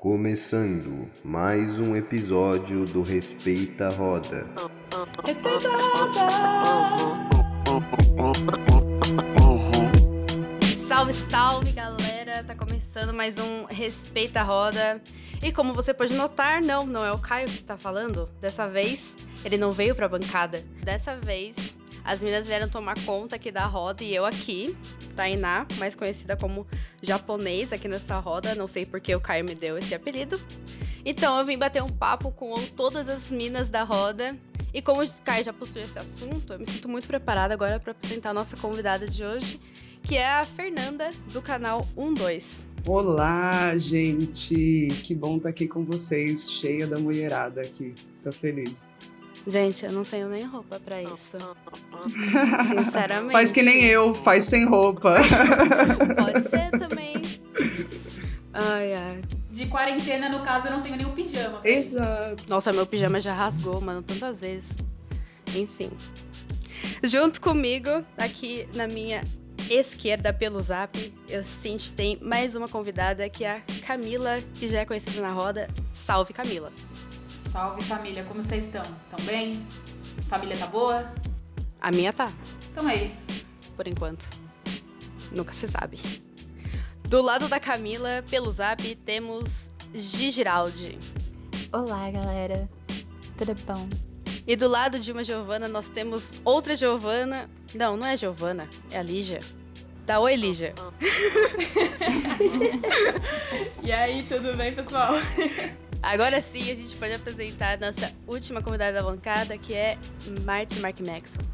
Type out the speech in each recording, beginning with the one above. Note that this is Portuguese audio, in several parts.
Começando mais um episódio do Respeita a Roda. Respeita a Roda! Salve, salve galera! Tá começando mais um Respeita a Roda. E como você pode notar, não, não é o Caio que está falando. Dessa vez, ele não veio pra bancada. Dessa vez, as meninas vieram tomar conta aqui da roda e eu aqui, Tainá, mais conhecida como japonês aqui nessa roda. Não sei porque o Caio me deu esse apelido. Então eu vim bater um papo com todas as minas da roda. E como o Caio já possui esse assunto, eu me sinto muito preparada agora para apresentar a nossa convidada de hoje, que é a Fernanda, do canal 12. Olá, gente! Que bom estar aqui com vocês, cheia da mulherada aqui. Tô feliz. Gente, eu não tenho nem roupa para isso. Sinceramente. Faz que nem eu, faz sem roupa. Pode ser também. Ai, ai. De quarentena, no caso, eu não tenho nenhum pijama. Exato. Nossa, meu pijama já rasgou, mano, tantas vezes. Enfim. Junto comigo, aqui na minha esquerda pelo zap, eu sinto tem mais uma convidada que é a Camila, que já é conhecida na roda. Salve, Camila. Salve família, como vocês estão? Estão bem? Família tá boa? A minha tá. Então é isso. Por enquanto. Nunca se sabe. Do lado da Camila, pelo zap, temos Gigiraldi. Olá, galera. Tudo bom? E do lado de uma Giovana, nós temos outra Giovana. Não, não é Giovana, é a Lígia. Dá oi, Lígia. e aí, tudo bem, pessoal? Agora sim, a gente pode apresentar a nossa última convidada da bancada, que é Marty Mark Maxwell.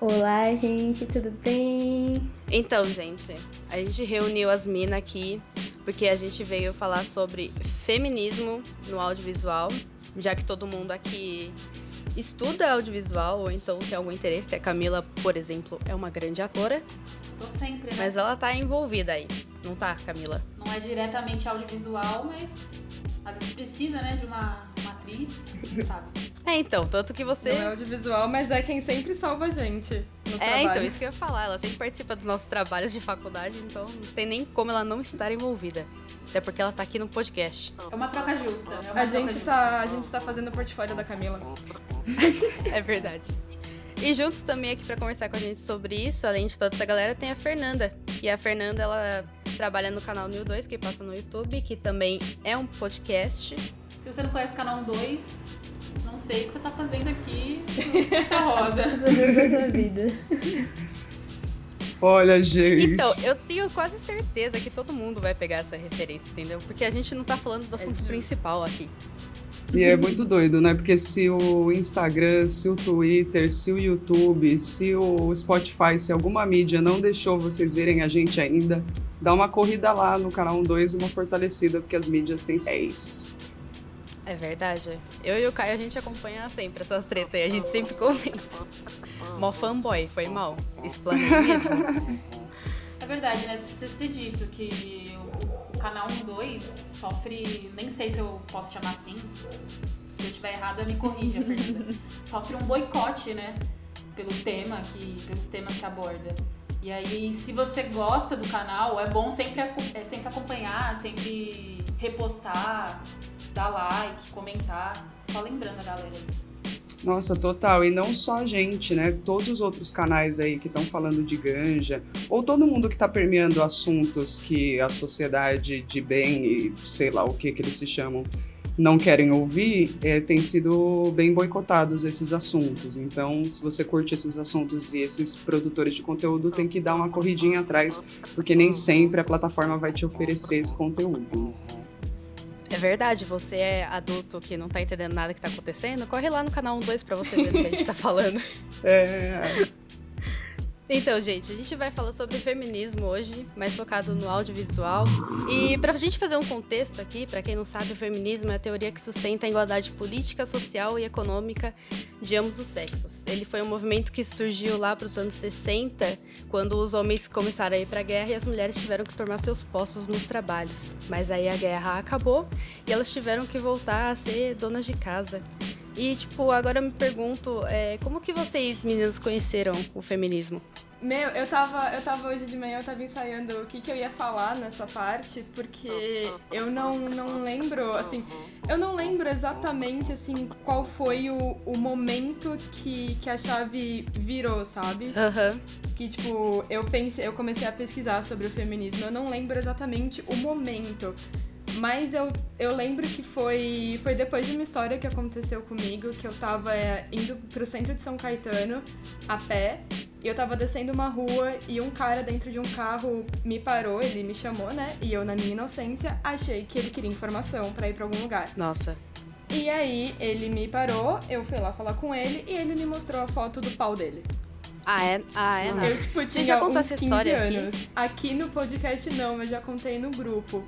Olá, gente, tudo bem? Então, gente, a gente reuniu as minas aqui porque a gente veio falar sobre feminismo no audiovisual, já que todo mundo aqui estuda audiovisual ou então tem algum interesse. A Camila, por exemplo, é uma grande atora. Tô sempre, né? Mas ela tá envolvida aí, não tá, Camila? Não é diretamente audiovisual, mas às vezes precisa, né, de uma, uma atriz, sabe? É, então, tanto que você. Não é audiovisual, mas é quem sempre salva a gente. Nos é, trabalhos. então, isso que eu ia falar. Ela sempre participa dos nossos trabalhos de faculdade, então não tem nem como ela não estar envolvida. Até porque ela tá aqui no podcast. É uma troca justa. É uma a, troca gente justa. tá, a gente tá fazendo o portfólio da Camila. é verdade. E juntos também aqui para conversar com a gente sobre isso, além de toda essa galera, tem a Fernanda. E a Fernanda, ela trabalha no canal New 2, que passa no YouTube, que também é um podcast. Se você não conhece o canal 2, não sei o que você tá fazendo aqui na roda. Fazendo vida. Olha, gente. Então, eu tenho quase certeza que todo mundo vai pegar essa referência, entendeu? Porque a gente não tá falando do assunto principal aqui. E é muito doido, né? Porque se o Instagram, se o Twitter, se o YouTube, se o Spotify, se alguma mídia não deixou vocês verem a gente ainda, dá uma corrida lá no canal 12 e uma fortalecida, porque as mídias têm seis. É verdade. Eu e o Caio, a gente acompanha sempre essas tretas aí, a gente sempre comenta. Mó fanboy, foi mal. Explanei mesmo. É verdade, né? Isso precisa ser dito que o, canal 12 sofre, nem sei se eu posso chamar assim. Se eu tiver errada, me corrija, Fernanda. Sofre um boicote, né? Pelo tema que, pelos temas que aborda. E aí, se você gosta do canal, é bom sempre, é, sempre acompanhar, sempre repostar, dar like, comentar. Só lembrando a galera. Nossa, total. E não só a gente, né? Todos os outros canais aí que estão falando de ganja, ou todo mundo que está permeando assuntos que a sociedade de bem e sei lá o que que eles se chamam não querem ouvir, é, tem sido bem boicotados esses assuntos. Então, se você curte esses assuntos e esses produtores de conteúdo, tem que dar uma corridinha atrás, porque nem sempre a plataforma vai te oferecer esse conteúdo. É verdade, você é adulto que não tá entendendo nada que tá acontecendo, corre lá no canal 12 pra você ver o que a gente tá falando. É, Então, gente, a gente vai falar sobre feminismo hoje, mais focado no audiovisual. E pra gente fazer um contexto aqui, pra quem não sabe, o feminismo é a teoria que sustenta a igualdade política, social e econômica de ambos os sexos. Ele foi um movimento que surgiu lá pros anos 60, quando os homens começaram a ir pra guerra e as mulheres tiveram que tomar seus postos nos trabalhos. Mas aí a guerra acabou e elas tiveram que voltar a ser donas de casa. E, tipo, agora eu me pergunto, é, como que vocês, meninos, conheceram o feminismo? Meu, eu tava, eu tava hoje de manhã, eu tava ensaiando o que, que eu ia falar nessa parte, porque eu não, não lembro, assim, eu não lembro exatamente, assim, qual foi o, o momento que, que a chave virou, sabe? Aham. Que, tipo, eu pensei, eu comecei a pesquisar sobre o feminismo, eu não lembro exatamente o momento. Mas eu, eu lembro que foi, foi depois de uma história que aconteceu comigo, que eu tava é, indo pro centro de São Caetano a pé, e eu tava descendo uma rua e um cara dentro de um carro me parou, ele me chamou, né? E eu, na minha inocência, achei que ele queria informação pra ir pra algum lugar. Nossa. E aí ele me parou, eu fui lá falar com ele e ele me mostrou a foto do pau dele. Ah, é? Ah, é? Não. Eu, tipo, tinha já contou uns essa 15 história aqui? anos. Aqui? no podcast não, mas já contei no grupo.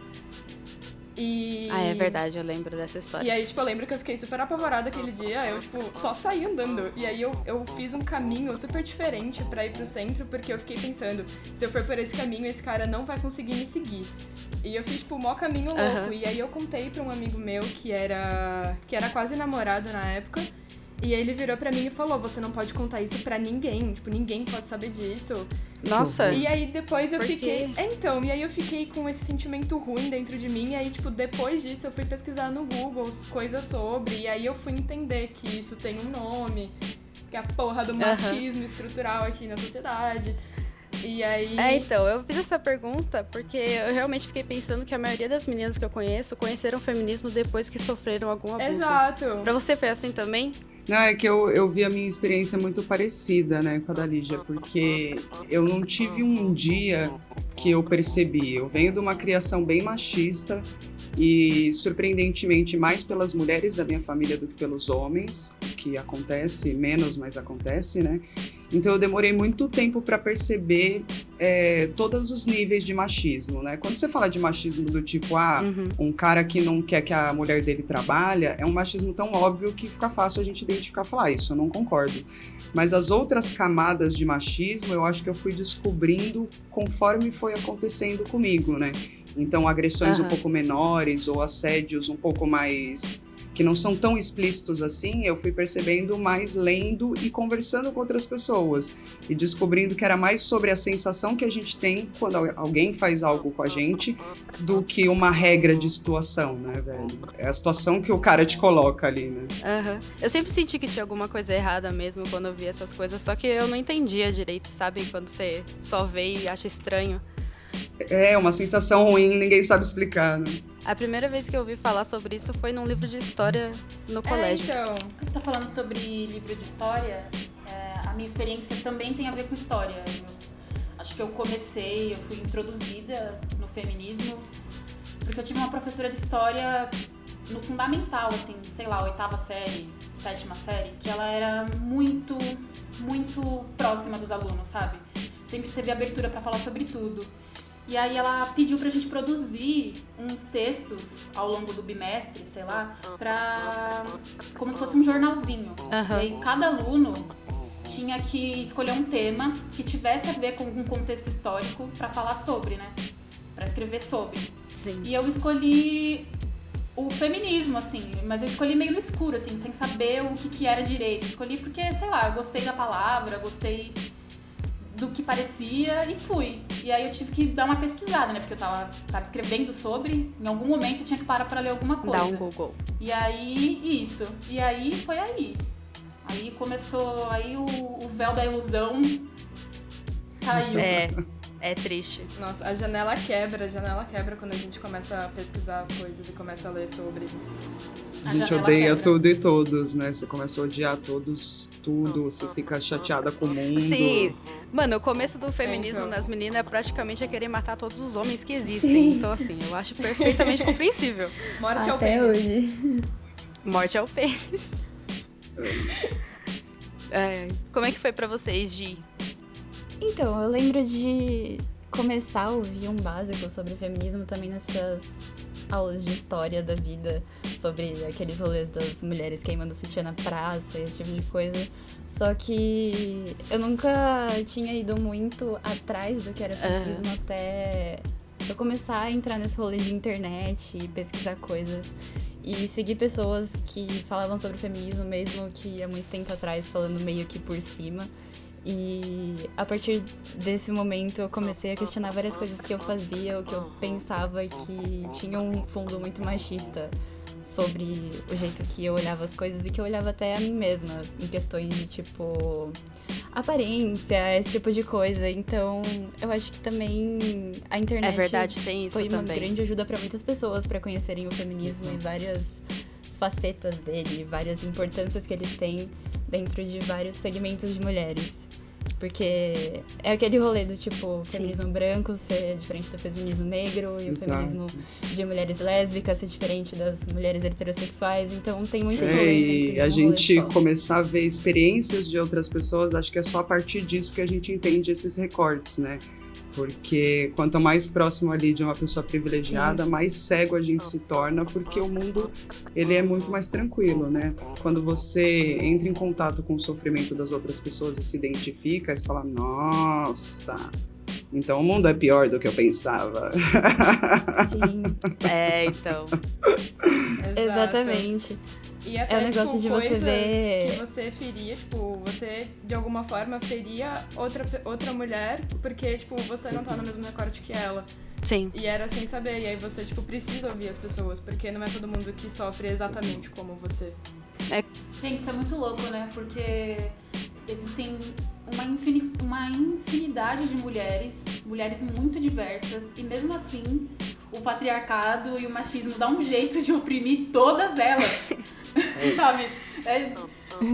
E... Ah, é verdade, eu lembro dessa E história. aí, tipo, eu lembro que eu fiquei super apavorada aquele dia, eu, tipo, só saí andando. E aí eu, eu fiz um caminho super diferente pra ir pro centro, porque eu fiquei pensando, se eu for por esse caminho, esse cara não vai conseguir me seguir. E eu fiz, tipo, o maior caminho louco. Aham. E aí eu contei pra um amigo meu que era. que era quase namorado na época. E ele virou pra mim e falou: Você não pode contar isso pra ninguém. Tipo, ninguém pode saber disso. Nossa. E aí depois eu Por fiquei. quê? É, então, e aí eu fiquei com esse sentimento ruim dentro de mim. E aí, tipo, depois disso eu fui pesquisar no Google coisas sobre. E aí eu fui entender que isso tem um nome. Que é a porra do machismo estrutural aqui na sociedade. E aí. É, então, eu fiz essa pergunta porque eu realmente fiquei pensando que a maioria das meninas que eu conheço conheceram o feminismo depois que sofreram algum abuso. Exato. Pra você foi assim também? Não, é que eu, eu vi a minha experiência muito parecida, né, com a da Lígia, porque eu não tive um dia que eu percebi. Eu venho de uma criação bem machista e, surpreendentemente, mais pelas mulheres da minha família do que pelos homens, o que acontece menos, mas acontece, né? Então eu demorei muito tempo para perceber é, todos os níveis de machismo, né? Quando você fala de machismo do tipo, ah, um cara que não quer que a mulher dele trabalha, é um machismo tão óbvio que fica fácil a gente identificar e falar, "Ah, isso eu não concordo. Mas as outras camadas de machismo, eu acho que eu fui descobrindo conforme foi acontecendo comigo, né? Então, agressões um Aham. pouco menores ou assédios um pouco mais que não são tão explícitos assim, eu fui percebendo mais lendo e conversando com outras pessoas e descobrindo que era mais sobre a sensação que a gente tem quando al- alguém faz algo com a gente do que uma regra de situação, né, velho? É a situação que o cara te coloca ali, né? Aham. Eu sempre senti que tinha alguma coisa errada mesmo quando eu via essas coisas, só que eu não entendia direito, sabe? Quando você só vê e acha estranho. É uma sensação ruim, ninguém sabe explicar, né? A primeira vez que eu ouvi falar sobre isso foi num livro de história no É, colégio. então. Você tá falando sobre livro de história, é, a minha experiência também tem a ver com história. Eu acho que eu comecei, eu fui introduzida no feminismo, porque eu tive uma professora de história no fundamental, assim, sei lá, oitava série, sétima série, que ela era muito, muito próxima dos alunos, sabe? Sempre teve abertura pra falar sobre tudo. E aí ela pediu pra gente produzir uns textos ao longo do bimestre, sei lá, pra. como se fosse um jornalzinho. Aham. E aí cada aluno tinha que escolher um tema que tivesse a ver com um contexto histórico pra falar sobre, né? Pra escrever sobre. Sim. E eu escolhi o feminismo, assim, mas eu escolhi meio no escuro, assim, sem saber o que, que era direito. Escolhi porque, sei lá, eu gostei da palavra, gostei do que parecia e fui. E aí eu tive que dar uma pesquisada, né? Porque eu tava, tava escrevendo sobre, em algum momento eu tinha que parar pra ler alguma coisa. Dá um Google. E aí, isso. E aí foi aí. Aí começou, aí o, o véu da ilusão caiu. É, é triste. Nossa, a janela quebra, a janela quebra quando a gente começa a pesquisar as coisas e começa a ler sobre. A gente janela odeia quebra. tudo e todos, né? Você começa a odiar todos, tudo, você fica chateada com o mundo. Sim. Mano, o começo do feminismo então. nas meninas praticamente é querer matar todos os homens que existem. Sim. Então, assim, eu acho perfeitamente compreensível. Morte ao Até pênis. hoje. Morte ao pênis. É, como é que foi pra vocês, Gi? Então, eu lembro de começar a ouvir um básico sobre feminismo também nessas aulas de história da vida, sobre aqueles rolês das mulheres queimando sutiã na praça, esse tipo de coisa. Só que eu nunca tinha ido muito atrás do que era feminismo até eu começar a entrar nesse rolê de internet e pesquisar coisas e seguir pessoas que falavam sobre feminismo, mesmo que há muito tempo atrás, falando meio que por cima. E a partir desse momento eu comecei a questionar várias coisas que eu fazia, o que eu pensava que tinha um fundo muito machista sobre o jeito que eu olhava as coisas e que eu olhava até a mim mesma, em questões de tipo aparência, esse tipo de coisa. Então, eu acho que também a internet É verdade, tem isso foi uma também. grande ajuda para muitas pessoas para conhecerem o feminismo e várias facetas dele, várias importâncias que ele tem dentro de vários segmentos de mulheres. Porque é aquele rolê do tipo, feminismo branco ser diferente do feminismo negro e o Exato. feminismo de mulheres lésbicas ser diferente das mulheres heterossexuais. Então tem muitos É, rolês dentro e de a um gente começar a ver experiências de outras pessoas, acho que é só a partir disso que a gente entende esses recortes, né? Porque quanto mais próximo ali de uma pessoa privilegiada, mais cego a gente se torna, porque o mundo ele é muito mais tranquilo, né? Quando você entra em contato com o sofrimento das outras pessoas e se identifica, você fala, nossa, então o mundo é pior do que eu pensava. Sim, É, então. Exato. exatamente. E até, É um negócio tipo, de você coisas ver- que você feria, tipo, você de alguma forma feria outra, outra mulher porque, tipo, você não tá no mesmo recorte que ela. Sim. E era sem saber. E aí você, tipo, precisa ouvir as pessoas, porque não é todo mundo que sofre exatamente como você. Gente, isso é muito louco, né? Porque existem uma, infini- uma infinidade de mulheres, mulheres muito diversas, e mesmo assim o patriarcado e o machismo dá um jeito de oprimir todas elas. Sabe? É,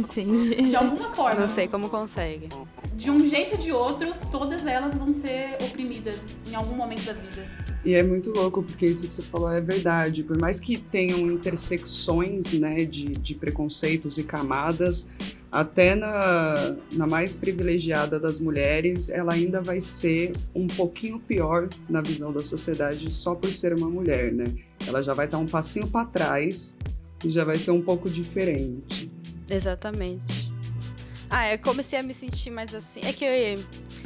Sim. de alguma forma. Não sei como consegue. De um jeito ou de outro, todas elas vão ser oprimidas em algum momento da vida. E é muito louco, porque isso que você falou é verdade. Por mais que tenham intersecções né, de, de preconceitos e camadas, até na, na mais privilegiada das mulheres, ela ainda vai ser um pouquinho pior na visão da sociedade só por ser uma mulher, né? Ela já vai estar um passinho para trás e já vai ser um pouco diferente. Exatamente. Ah, eu comecei a me sentir mais assim. É que eu,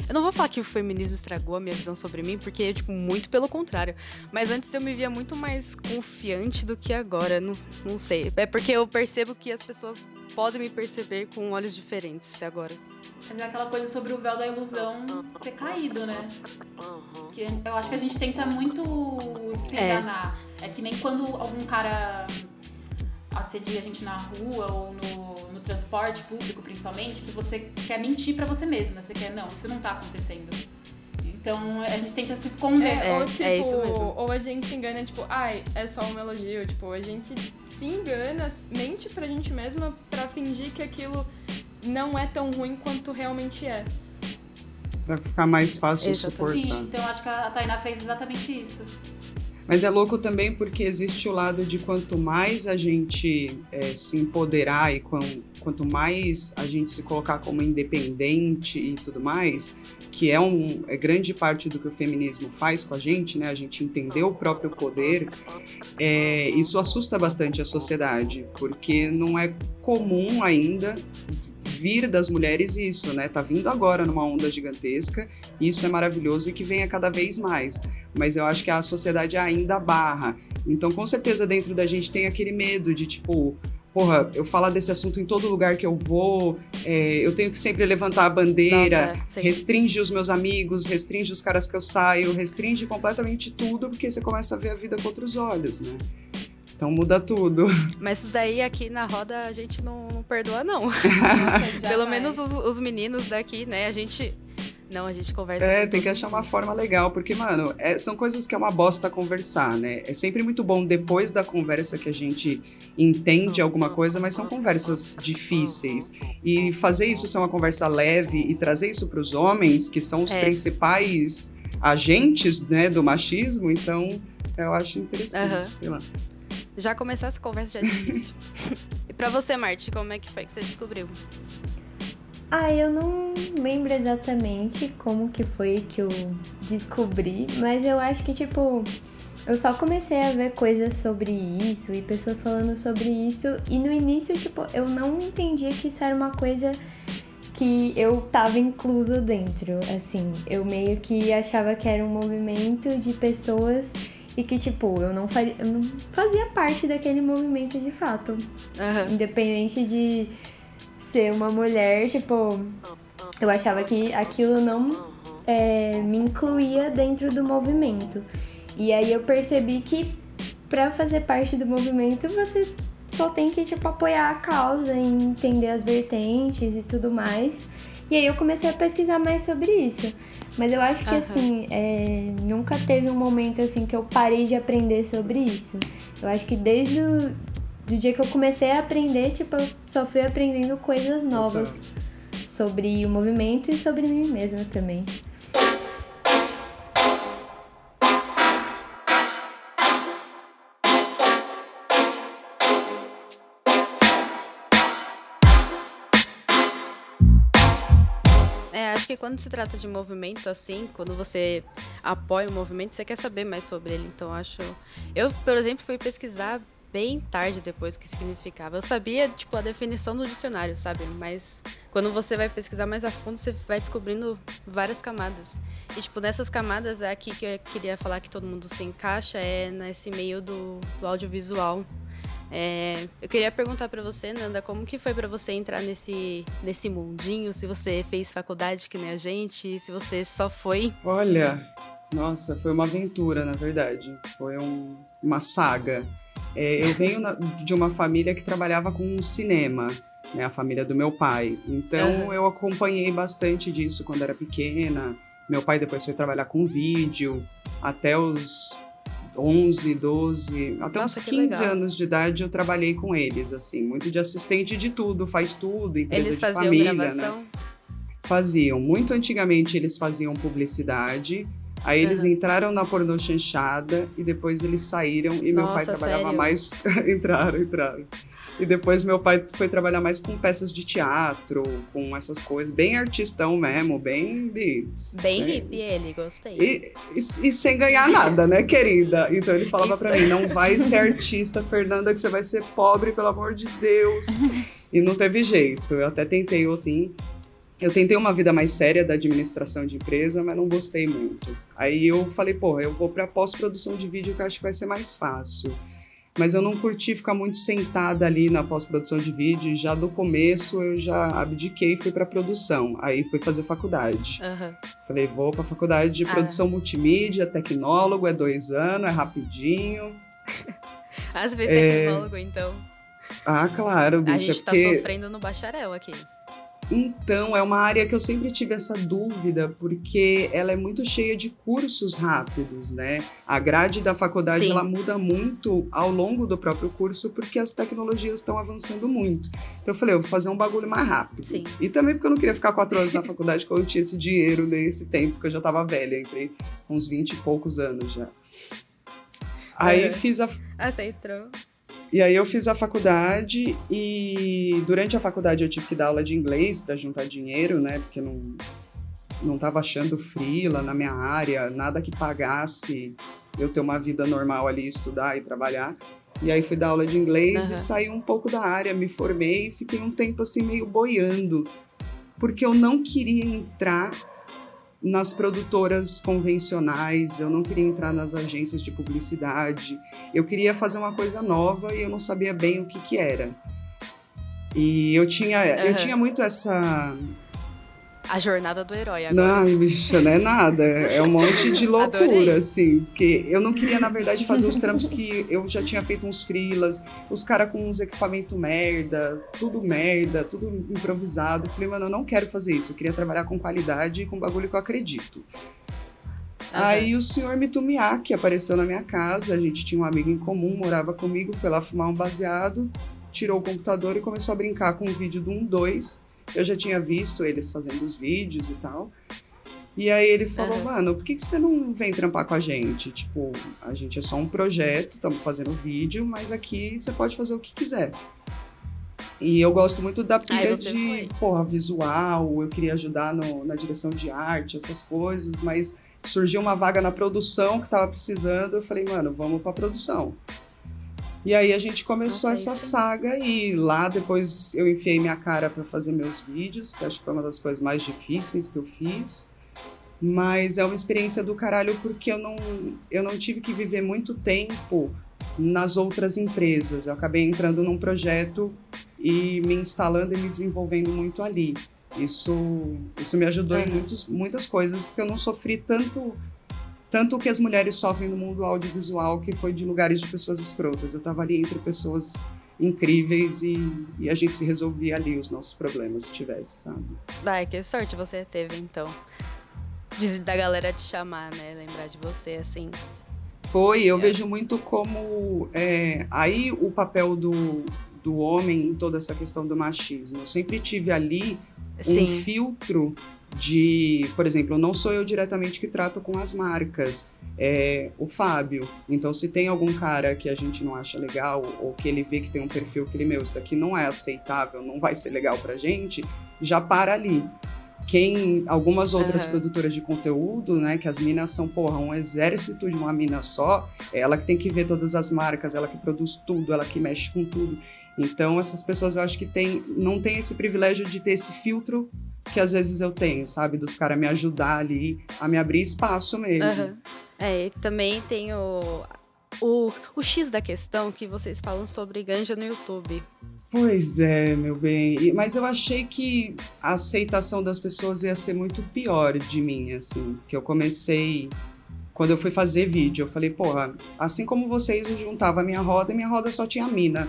eu não vou falar que o feminismo estragou a minha visão sobre mim, porque, tipo, muito pelo contrário. Mas antes eu me via muito mais confiante do que agora. Não, não sei. É porque eu percebo que as pessoas podem me perceber com olhos diferentes agora. Mas é aquela coisa sobre o véu da ilusão ter caído, né? Que eu acho que a gente tenta muito se É. enganar. É que nem quando algum cara assedia a gente na rua ou no, no transporte público, principalmente, que você quer mentir pra você mesma. Você quer, não, isso não tá acontecendo. Então a gente tenta se esconder. É, É, ou é tipo, isso mesmo. ou a gente se engana, tipo, ai, é só um elogio. Tipo, a gente se engana, mente pra gente mesma pra fingir que aquilo não é tão ruim quanto realmente é. Pra ficar mais fácil Exatamente. suportar. Sim, então acho que a Tainá fez exatamente isso. Mas é louco também porque existe o lado de quanto mais a gente é, se empoderar e quan- quanto mais a gente se colocar como independente e tudo mais, que é, um, é grande parte do que o feminismo faz com a gente, né? A gente entender o próprio poder, é, isso assusta bastante a sociedade, porque não é comum ainda vir das mulheres isso, né? Tá vindo agora numa onda gigantesca, e isso é maravilhoso e que venha cada vez mais mas eu acho que a sociedade ainda barra. Então, com certeza, dentro da gente tem aquele medo de tipo. Porra, eu falar desse assunto em todo lugar que eu vou, é, eu tenho que sempre levantar a bandeira, Nossa, sim. restringe os meus amigos, restringe os caras que eu saio, restringe completamente tudo, porque você começa a ver a vida com outros olhos, né? Então muda tudo. Mas isso daí aqui na roda a gente não, não perdoa, não. Nossa, Pelo menos os, os meninos daqui, né? A gente. Não, a gente conversa. É, tem que achar uma forma legal, porque, mano, é- são coisas que é uma bosta conversar, né? É sempre muito bom depois da conversa que a gente entende alguma coisa, mas são conversas difíceis. E fazer isso ser uma conversa leve e trazer isso para os homens, que são os É. principais agentes, né, do machismo, então eu acho interessante, Aham. sei lá. Já começar essa conversa já é difícil. e pra você, Marte, como é que foi que você descobriu? Ah, eu não lembro exatamente como que foi que eu descobri, mas eu acho que, tipo, eu só comecei a ver coisas sobre isso e pessoas falando sobre isso, e no início, tipo, eu não entendia que isso era uma coisa que eu tava inclusa dentro, assim. Eu meio que achava que era um movimento de pessoas e que, tipo, eu não, faria, eu não fazia parte daquele movimento de fato. Aham. Independente de ser uma mulher, tipo, eu achava que aquilo não é, me incluía dentro do movimento. E aí eu percebi que para fazer parte do movimento você só tem que tipo apoiar a causa entender as vertentes e tudo mais. E aí eu comecei a pesquisar mais sobre isso. Mas eu acho que uhum. assim, é, nunca teve um momento assim que eu parei de aprender sobre isso. Eu acho que desde o do dia que eu comecei a aprender, tipo, eu só fui aprendendo coisas novas sobre o movimento e sobre mim mesma também. Que quando se trata de movimento, assim, quando você apoia o movimento, você quer saber mais sobre ele. Então, acho. Eu, por exemplo, fui pesquisar bem tarde depois que significava. Eu sabia, tipo, a definição do dicionário, sabe? Mas quando você vai pesquisar mais a fundo, você vai descobrindo várias camadas. E, tipo, nessas camadas é aqui que eu queria falar que todo mundo se encaixa, é nesse meio do, do audiovisual. É, eu queria perguntar para você, Nanda, como que foi para você entrar nesse, nesse mundinho? Se você fez faculdade que nem a gente, se você só foi? Olha, nossa, foi uma aventura, na verdade. Foi um, uma saga. É, eu venho na, de uma família que trabalhava com cinema, né, a família do meu pai. Então uhum. eu acompanhei bastante disso quando era pequena. Meu pai depois foi trabalhar com vídeo até os 11, 12, até Nossa, uns 15 legal. anos de idade eu trabalhei com eles, assim, muito de assistente de tudo, faz tudo, empresa eles de família, né? gravação? né? Faziam. Muito antigamente eles faziam publicidade. Aí eles uhum. entraram na pornô chanchada e depois eles saíram e Nossa, meu pai trabalhava sério? mais. entraram, entraram. E depois meu pai foi trabalhar mais com peças de teatro, com essas coisas, bem artistão mesmo, bem. Bem sem... hippie ele, gostei. E, e, e, sem ganhar nada, né, querida? Então ele falava para mim: não vai ser artista, Fernanda, que você vai ser pobre, pelo amor de Deus. e não teve jeito. Eu até tentei, assim. Eu tentei uma vida mais séria da administração de empresa, mas não gostei muito. Aí eu falei, pô, eu vou para pós-produção de vídeo que eu acho que vai ser mais fácil mas eu não curti ficar muito sentada ali na pós-produção de vídeo. Já do começo eu já abdiquei e fui para produção. Aí fui fazer faculdade. Uhum. Falei, vou para faculdade de ah. produção multimídia, tecnólogo, é dois anos, é rapidinho. Às vezes é tecnólogo, então. Ah, claro, bicho. A gente é porque... tá sofrendo no bacharel aqui. Então, é uma área que eu sempre tive essa dúvida, porque ela é muito cheia de cursos rápidos, né? A grade da faculdade ela muda muito ao longo do próprio curso, porque as tecnologias estão avançando muito. Então, eu falei, eu vou fazer um bagulho mais rápido. Sim. E também porque eu não queria ficar quatro anos na faculdade, quando eu tinha esse dinheiro nesse tempo, que eu já estava velha, entrei com uns 20 e poucos anos já. Aí é. fiz a. Ah, você entrou. E aí eu fiz a faculdade e durante a faculdade eu tive que dar aula de inglês para juntar dinheiro, né? Porque não não estava achando frila na minha área, nada que pagasse eu ter uma vida normal ali, estudar e trabalhar. E aí fui dar aula de inglês uhum. e saí um pouco da área, me formei e fiquei um tempo assim meio boiando, porque eu não queria entrar nas produtoras convencionais, eu não queria entrar nas agências de publicidade. Eu queria fazer uma coisa nova e eu não sabia bem o que que era. E eu tinha, uhum. eu tinha muito essa a jornada do herói agora. Não, bicho, não é nada. É um monte de loucura, assim. Porque eu não queria, na verdade, fazer os trampos que eu já tinha feito uns frilas, os caras com uns equipamento merda, tudo merda, tudo improvisado. Falei, mano, eu não quero fazer isso. Eu queria trabalhar com qualidade e com bagulho que eu acredito. Uhum. Aí o senhor Mitumiaki apareceu na minha casa, a gente tinha um amigo em comum, morava comigo, foi lá fumar um baseado, tirou o computador e começou a brincar com o vídeo do 1-2 eu já tinha visto eles fazendo os vídeos e tal. E aí ele falou, uhum. mano, por que, que você não vem trampar com a gente? Tipo, a gente é só um projeto, estamos fazendo vídeo, mas aqui você pode fazer o que quiser. E eu gosto muito da pilha de, foi. porra, visual, eu queria ajudar no, na direção de arte, essas coisas, mas surgiu uma vaga na produção que tava precisando, eu falei, mano, vamos pra produção. E aí a gente começou Nossa, essa saga e lá depois eu enfiei minha cara para fazer meus vídeos, que acho que foi uma das coisas mais difíceis que eu fiz. Mas é uma experiência do caralho porque eu não, eu não tive que viver muito tempo nas outras empresas. Eu acabei entrando num projeto e me instalando e me desenvolvendo muito ali. Isso, isso me ajudou em Uhum. muitos, muitas coisas, porque eu não sofri tanto tanto o que as mulheres sofrem no mundo audiovisual, que foi de lugares de pessoas escrotas. Eu tava ali entre pessoas incríveis e, e a gente se resolvia ali os nossos problemas, se tivesse, sabe? Ai, que sorte você teve, então. De, da galera te chamar, né? Lembrar de você, assim. Foi, eu É. vejo muito como é, aí o papel do, do homem em toda essa questão do machismo. Eu sempre tive ali um Sim. filtro de, por exemplo, não sou eu diretamente que trato com as marcas, é o Fábio. Então, se tem algum cara que a gente não acha legal ou que ele vê que tem um perfil que ele, meu, isso daqui não é aceitável, não vai ser legal pra gente, já para ali. Quem, algumas outras Aham. produtoras de conteúdo, né, que as minas são, porra, um exército de uma mina só, é ela que tem que ver todas as marcas, ela que produz tudo, ela que mexe com tudo. Então, essas pessoas eu acho que tem, não tem esse privilégio de ter esse filtro que às vezes eu tenho, sabe? Dos caras me ajudar ali, a me abrir espaço mesmo. Aham. É, e também tem o, o, o X da questão que vocês falam sobre ganja no YouTube. Pois é, meu bem. Mas eu achei que a aceitação das pessoas ia ser muito pior de mim, assim. Que eu comecei. Quando eu fui fazer vídeo, eu falei, porra, assim como vocês, eu juntava a minha roda e minha roda só tinha mina.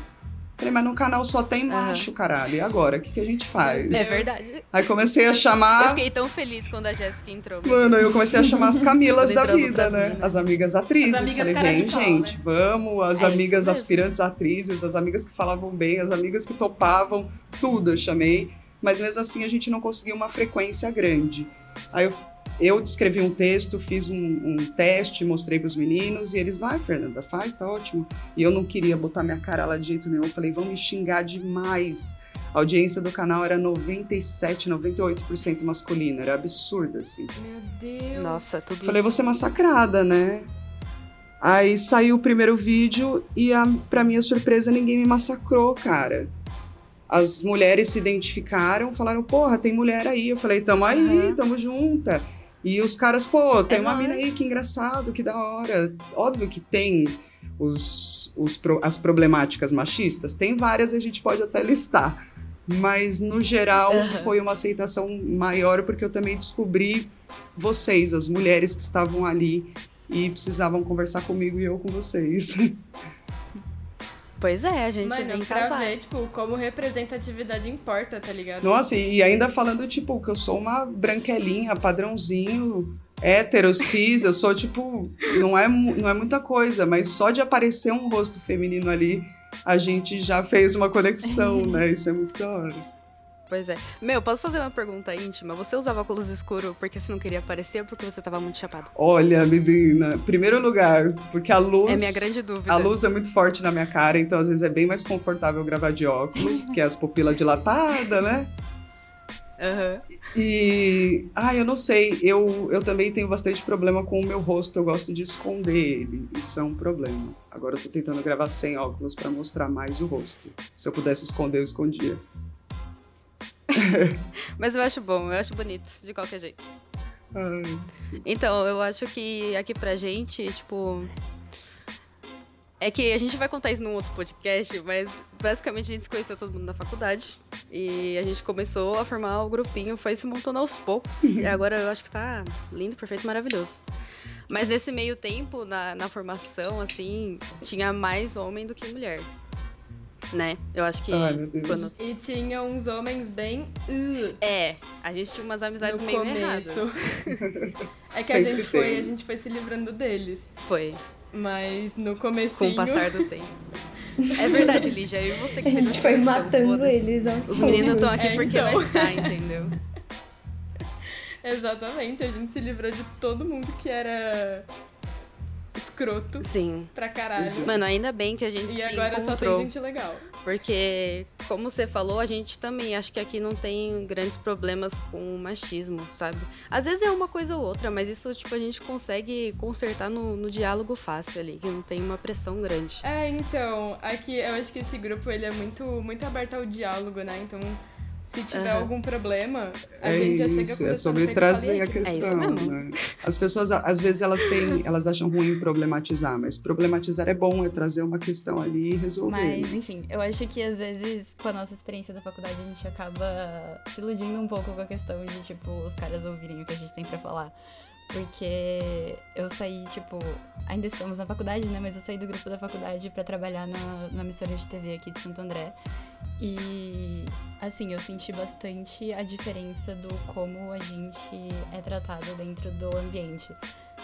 Falei, mas no canal só tem macho, caralho. E agora? O que, que a gente faz? É verdade. Aí comecei a Eu chamar. fiquei tão feliz quando a Jéssica entrou. Mano, eu comecei a chamar as Camilas da vida, né? minas. As amigas atrizes. As amigas Falei, vem, pau, gente, né? vamos. As É amigas mesmo. aspirantes atrizes, as amigas que falavam bem, as amigas que topavam, tudo eu chamei. Mas mesmo assim a gente não conseguiu uma frequência grande. Aí eu, eu descrevi um texto, fiz um, um teste, mostrei pros meninos e eles, vai, Fernanda, faz, tá ótimo. E eu não queria botar minha cara lá de jeito nenhum. Eu falei, vão me xingar demais. A audiência do canal era 97, 98% masculina. Era absurda, assim. Meu Deus. Nossa, tudo Falei, isso. vou ser massacrada, né? Aí saiu o primeiro vídeo e, a, pra minha surpresa, ninguém me massacrou, cara. As mulheres se identificaram, falaram, porra, tem mulher aí. Eu falei, tamo aí, Uhum. tamo junta. E os caras, pô, tem É uma nóis. mina aí, que engraçado, que da hora. Óbvio que tem os, os as problemáticas machistas, tem várias, a gente pode até listar. Mas, no geral, Uhum. foi uma aceitação maior, porque eu também descobri vocês, as mulheres que estavam ali e precisavam conversar comigo e eu com vocês. Pois é, a gente Mano, vem pra casar. ver, tipo, como representatividade importa, tá ligado? Nossa, e ainda falando, tipo, que eu sou uma branquelinha, padrãozinho, hétero, cis, eu sou, tipo, não é, não é muita coisa, mas só de aparecer um rosto feminino ali, a gente já fez uma conexão, né? Isso é muito da hora. Pois é. Meu, posso fazer uma pergunta íntima? Você usava óculos escuro porque você não queria aparecer ou porque você tava muito chapado? Olha, menina, primeiro lugar, porque a luz. É minha grande dúvida. A luz é muito forte na minha cara, então às vezes é bem mais confortável gravar de óculos, porque as pupilas dilatadas, né? Aham. E. Ah, eu não sei. Eu, eu também tenho bastante problema com o meu rosto. Eu gosto de esconder ele. Isso é um problema. Agora eu tô tentando gravar sem óculos pra mostrar mais o rosto. Se eu pudesse esconder, eu escondia. Mas eu acho bom, eu acho bonito, de qualquer jeito. Ai. Então, eu acho que aqui pra gente, tipo. É que a gente vai contar isso num outro podcast, mas basicamente a gente se conheceu todo mundo na faculdade. E a gente começou a formar o grupinho, foi se montando aos poucos. e agora eu acho que tá lindo, perfeito, maravilhoso. Mas nesse meio tempo, na, na formação, assim, tinha mais homem do que mulher. Né? Eu acho que. Ai, meu Deus. quando- E tinha uns homens bem. Uh, É, a gente tinha umas amizades no meio começo. erradas. É que a gente, foi, tem. a gente foi se livrando deles. Foi. Mas no Com comecinho... o passar do tempo. É verdade, Lígia. Eu e você que A gente foi matando eles aos Os meninos estão aqui É, porque então. nós tá, entendeu? Exatamente, a gente se livrou de todo mundo que era escroto Sim. pra caralho. Mano, ainda bem que a gente E se agora só encontrou. tem gente legal. Porque, como você falou, a gente também acho que aqui não tem grandes problemas com o machismo, sabe? Às vezes é uma coisa ou outra, mas isso, tipo, a gente consegue consertar no, no diálogo fácil ali, que não tem uma pressão grande. É, então, aqui eu acho que esse grupo ele é muito, muito aberto ao diálogo, né? Então, Se tiver Uhum. algum problema, a É gente já chega isso, é conversando sobre trazer a e fala, "E aí, questão. mesmo. né? As pessoas, às vezes, elas têm, elas acham ruim problematizar, mas problematizar é bom, é trazer uma questão ali e resolver. Mas, enfim, eu acho que às vezes, com a nossa experiência da faculdade, a gente acaba se iludindo um pouco com a questão de, tipo, os caras ouvirem o que a gente tem pra falar. Porque eu saí, tipo, ainda estamos na faculdade, né? Mas eu saí do grupo da faculdade pra trabalhar na, na emissora de TV aqui de Santo André. E, assim, eu senti bastante a diferença do como a gente é tratado dentro do ambiente.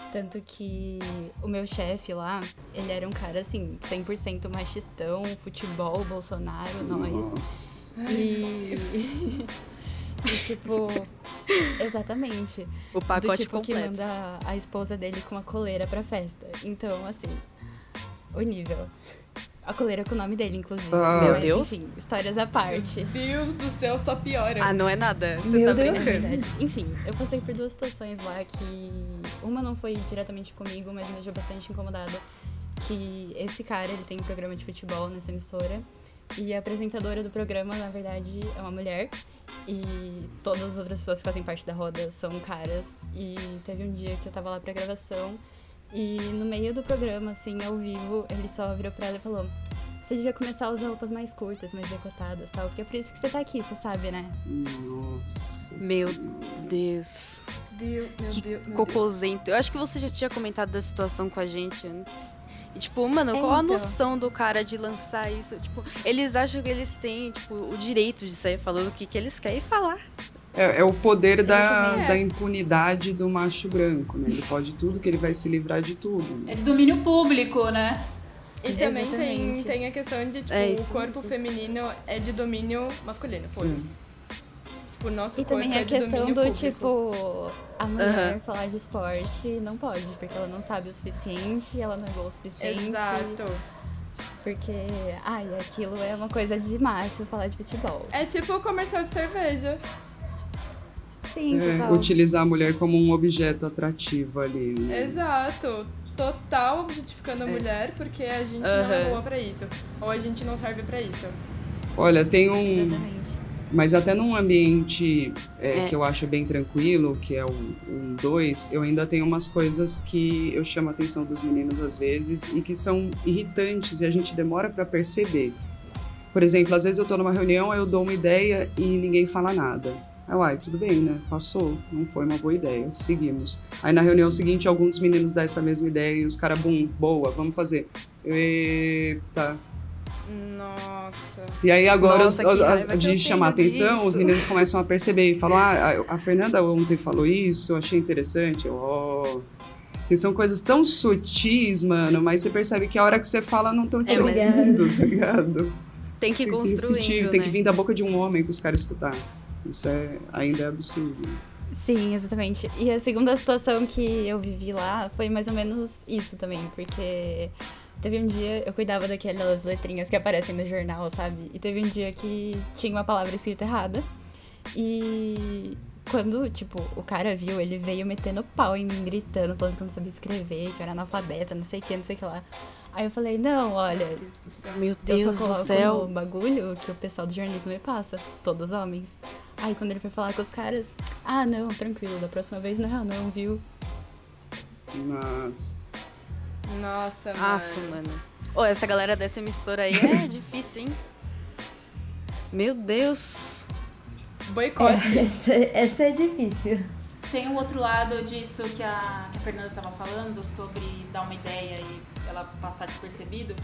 Tanto que o meu chefe lá, ele era um cara, assim, 100% machistão, futebol, Bolsonaro, nós. Nossa. E. e, tipo. Exatamente. O Do pacote tipo que completo. manda a esposa dele com uma coleira pra festa. Então, assim, o nível. A coleira com o nome dele, inclusive. Ah. Meu Mas, Deus. Enfim, histórias à parte. Deus do céu, só piora. Ah, não é nada. Você Meu tá Deus. É brincando. verdade. Enfim, eu passei por duas situações lá que. Uma não foi diretamente comigo, mas me deixou bastante incomodada. Que esse cara, ele tem um programa de futebol nessa emissora. E a apresentadora do programa, na verdade, é uma mulher. E todas as outras pessoas que fazem parte da roda são caras. E teve um dia que eu tava lá pra gravação. E no meio do programa, assim, ao vivo, ele só virou pra ela e falou: Você devia começar a usar roupas mais curtas, mais decotadas tal. Porque é por isso que você tá aqui, você sabe, né? Nossa. Meu Senhora. Deus. Deus, meu Que Deus, meu cocôzento. Eu acho que você já tinha comentado da situação com a gente antes. E, tipo, mano, qual a então. noção do cara de lançar isso? Tipo, eles acham que eles têm, tipo, o direito de sair falando o que, que eles querem falar. É, é o poder da, também. da impunidade do macho branco, né? Ele pode tudo, que ele vai se livrar de tudo. né? É de domínio público, né? E também tem, Exatamente. tem a questão de, tipo, É o isso corpo feminino é de domínio masculino, foda-se. Tipo, o nosso E corpo também é a questão do público. tipo, a mulher Aham. falar de esporte não pode, porque ela não sabe o suficiente, ela não é boa o suficiente. Exato. Porque, ai, aquilo é uma coisa de macho falar de futebol. É tipo o comercial de cerveja. Sim, É, total. utilizar a mulher como um objeto atrativo ali. né? Exato. Total objetificando a mulher porque a gente não é boa pra isso. Ou a gente não serve pra isso. Olha, tem um. Exatamente. Mas até num ambiente é, É. que eu acho bem tranquilo, que é o 1, 2, eu ainda tenho umas coisas que eu chamo a atenção dos meninos às vezes e que são irritantes e a gente demora pra perceber. Por exemplo, às vezes eu tô numa reunião, aí eu dou uma ideia e ninguém fala nada. Aí, uai, tudo bem, né? Passou, não foi uma boa ideia, seguimos. Aí na reunião seguinte, alguns dos meninos dão essa mesma ideia e os caras, bum, boa, vamos fazer. Eita, Nossa. e aí agora, Nossa, os- as- de eu chamar atenção, disso. os meninos começam a perceber e falam: Ah, a a Fernanda ontem falou isso, eu achei interessante. Eu, ó. Que são coisas tão sutis, mano, mas você percebe que a hora que você fala não estão te É, ouvindo, tá ligado? Tem que ir Tem que repetir, tem né? que vir da boca de um homem para os caras escutar. Isso é, ainda é absurdo. Sim, exatamente. E a segunda situação que eu vivi lá foi mais ou menos isso também, porque teve um dia eu cuidava daquelas letrinhas que aparecem no jornal, sabe? E teve um dia que tinha uma palavra escrita errada. E quando, tipo, o cara viu, ele veio metendo pau em mim, gritando, falando que eu não sabia escrever, que eu era analfabeta, não sei o que, não sei o que lá. Aí eu falei, não, olha, Meu eu Deus só do céu. no bagulho que o pessoal do jornalismo me passa, todos homens. Aí quando ele foi falar com os caras, ah não, tranquilo, da próxima vez não é não, viu? Nossa, Aff, mano. mano. Ô, essa galera dessa emissora aí é difícil, hein? Meu Deus. Boicote. Essa, essa é difícil. Tem um outro lado disso que a, que a Fernanda estava falando, sobre dar uma ideia e ela passar despercebido,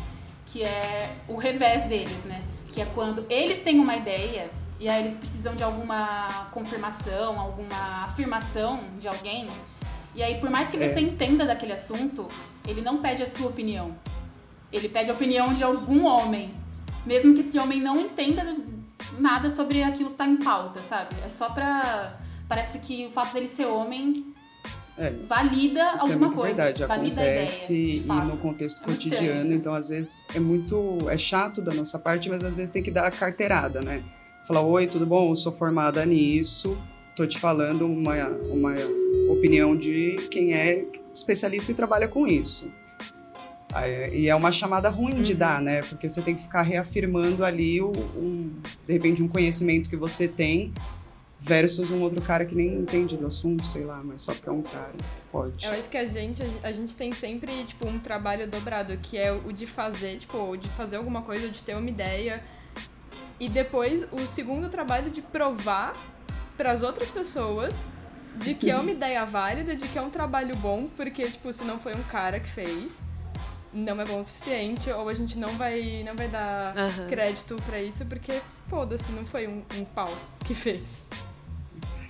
que é o revés deles, né? Que é quando eles têm uma ideia e aí eles precisam de alguma confirmação, alguma afirmação de alguém. E aí, por mais que É. você entenda daquele assunto, ele não pede a sua opinião. Ele pede a opinião de algum homem. Mesmo que esse homem não entenda nada sobre aquilo que tá em pauta, sabe? É só pra. Parece que o fato dele ser homem É, valida Isso é alguma muito coisa. verdade, valida acontece a ideia. De e no contexto É cotidiano, então às vezes é muito, é chato da nossa parte, mas às vezes tem que dar a carteirada, né? Falar, oi, tudo bom? Sou formada nisso, tô te falando uma, uma opinião de quem é especialista e trabalha com isso. E é uma chamada ruim de dar, né? Porque você tem que ficar reafirmando ali, o, de repente, um conhecimento que você tem versus um outro cara que nem entende do assunto, sei lá, mas só porque é um cara. Pode. Eu acho que a gente, a gente tem sempre, tipo, um trabalho dobrado, que é o de fazer, tipo, de fazer alguma coisa, de ter uma ideia. E depois o segundo trabalho de provar para as outras pessoas de que é uma ideia válida, de que é um trabalho bom, porque, tipo, se não foi um cara que fez, não é bom o suficiente, ou a gente não vai, não vai dar uhum. crédito para isso, porque, foda-se, não foi um, um pau que fez.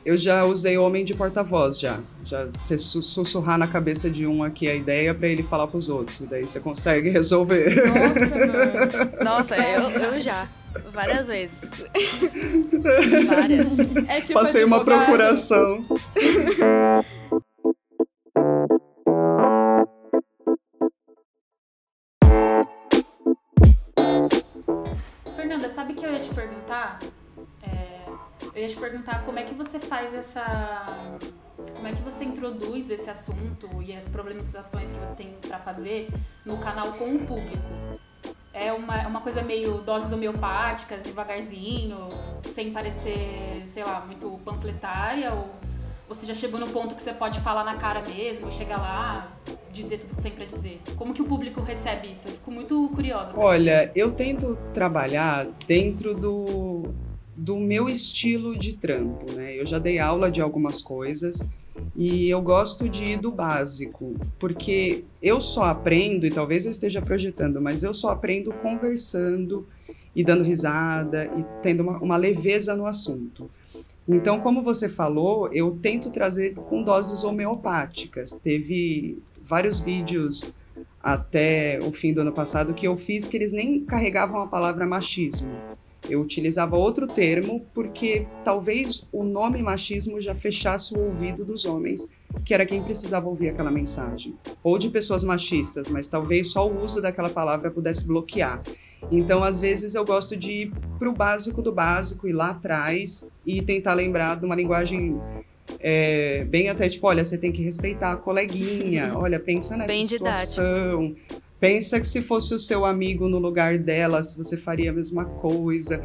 Eu já usei homem de porta-voz já. Já você sussurrar na cabeça de um aqui a ideia para ele falar pros outros. E daí você consegue resolver. Nossa, mano. Nossa, eu, eu já. Várias vezes. Várias. É tipo Passei uma procuração. Fernanda, sabe que eu ia te perguntar? É, eu ia te perguntar como é que você faz essa. Como é que você introduz esse assunto e as problematizações que você tem para fazer no canal com o público? É uma, é uma coisa meio doses homeopáticas, devagarzinho, sem parecer, sei lá, muito panfletária? Ou você já chegou no ponto que você pode falar na cara mesmo, chegar lá, dizer tudo que tem para dizer? Como que o público recebe isso? Eu fico muito curiosa. Olha, eu tento trabalhar dentro do, do meu estilo de trampo, né? Eu já dei aula de algumas coisas e eu gosto de ir do básico, porque eu só aprendo, e talvez eu esteja projetando, mas eu só aprendo conversando e dando risada e tendo uma, uma leveza no assunto. Então, como você falou, eu tento trazer com doses homeopáticas. Teve vários vídeos até o fim do ano passado que eu fiz que eles nem carregavam a palavra machismo. Eu utilizava outro termo porque talvez o nome machismo já fechasse o ouvido dos homens, que era quem precisava ouvir aquela mensagem. Ou de pessoas machistas, mas talvez só o uso daquela palavra pudesse bloquear. Então, às vezes, eu gosto de ir para o básico do básico, ir lá atrás e tentar lembrar de uma linguagem é, bem até tipo, olha, você tem que respeitar a coleguinha, olha, pensa nessa bem situação. Didático. Pensa que se fosse o seu amigo no lugar dela, você faria a mesma coisa,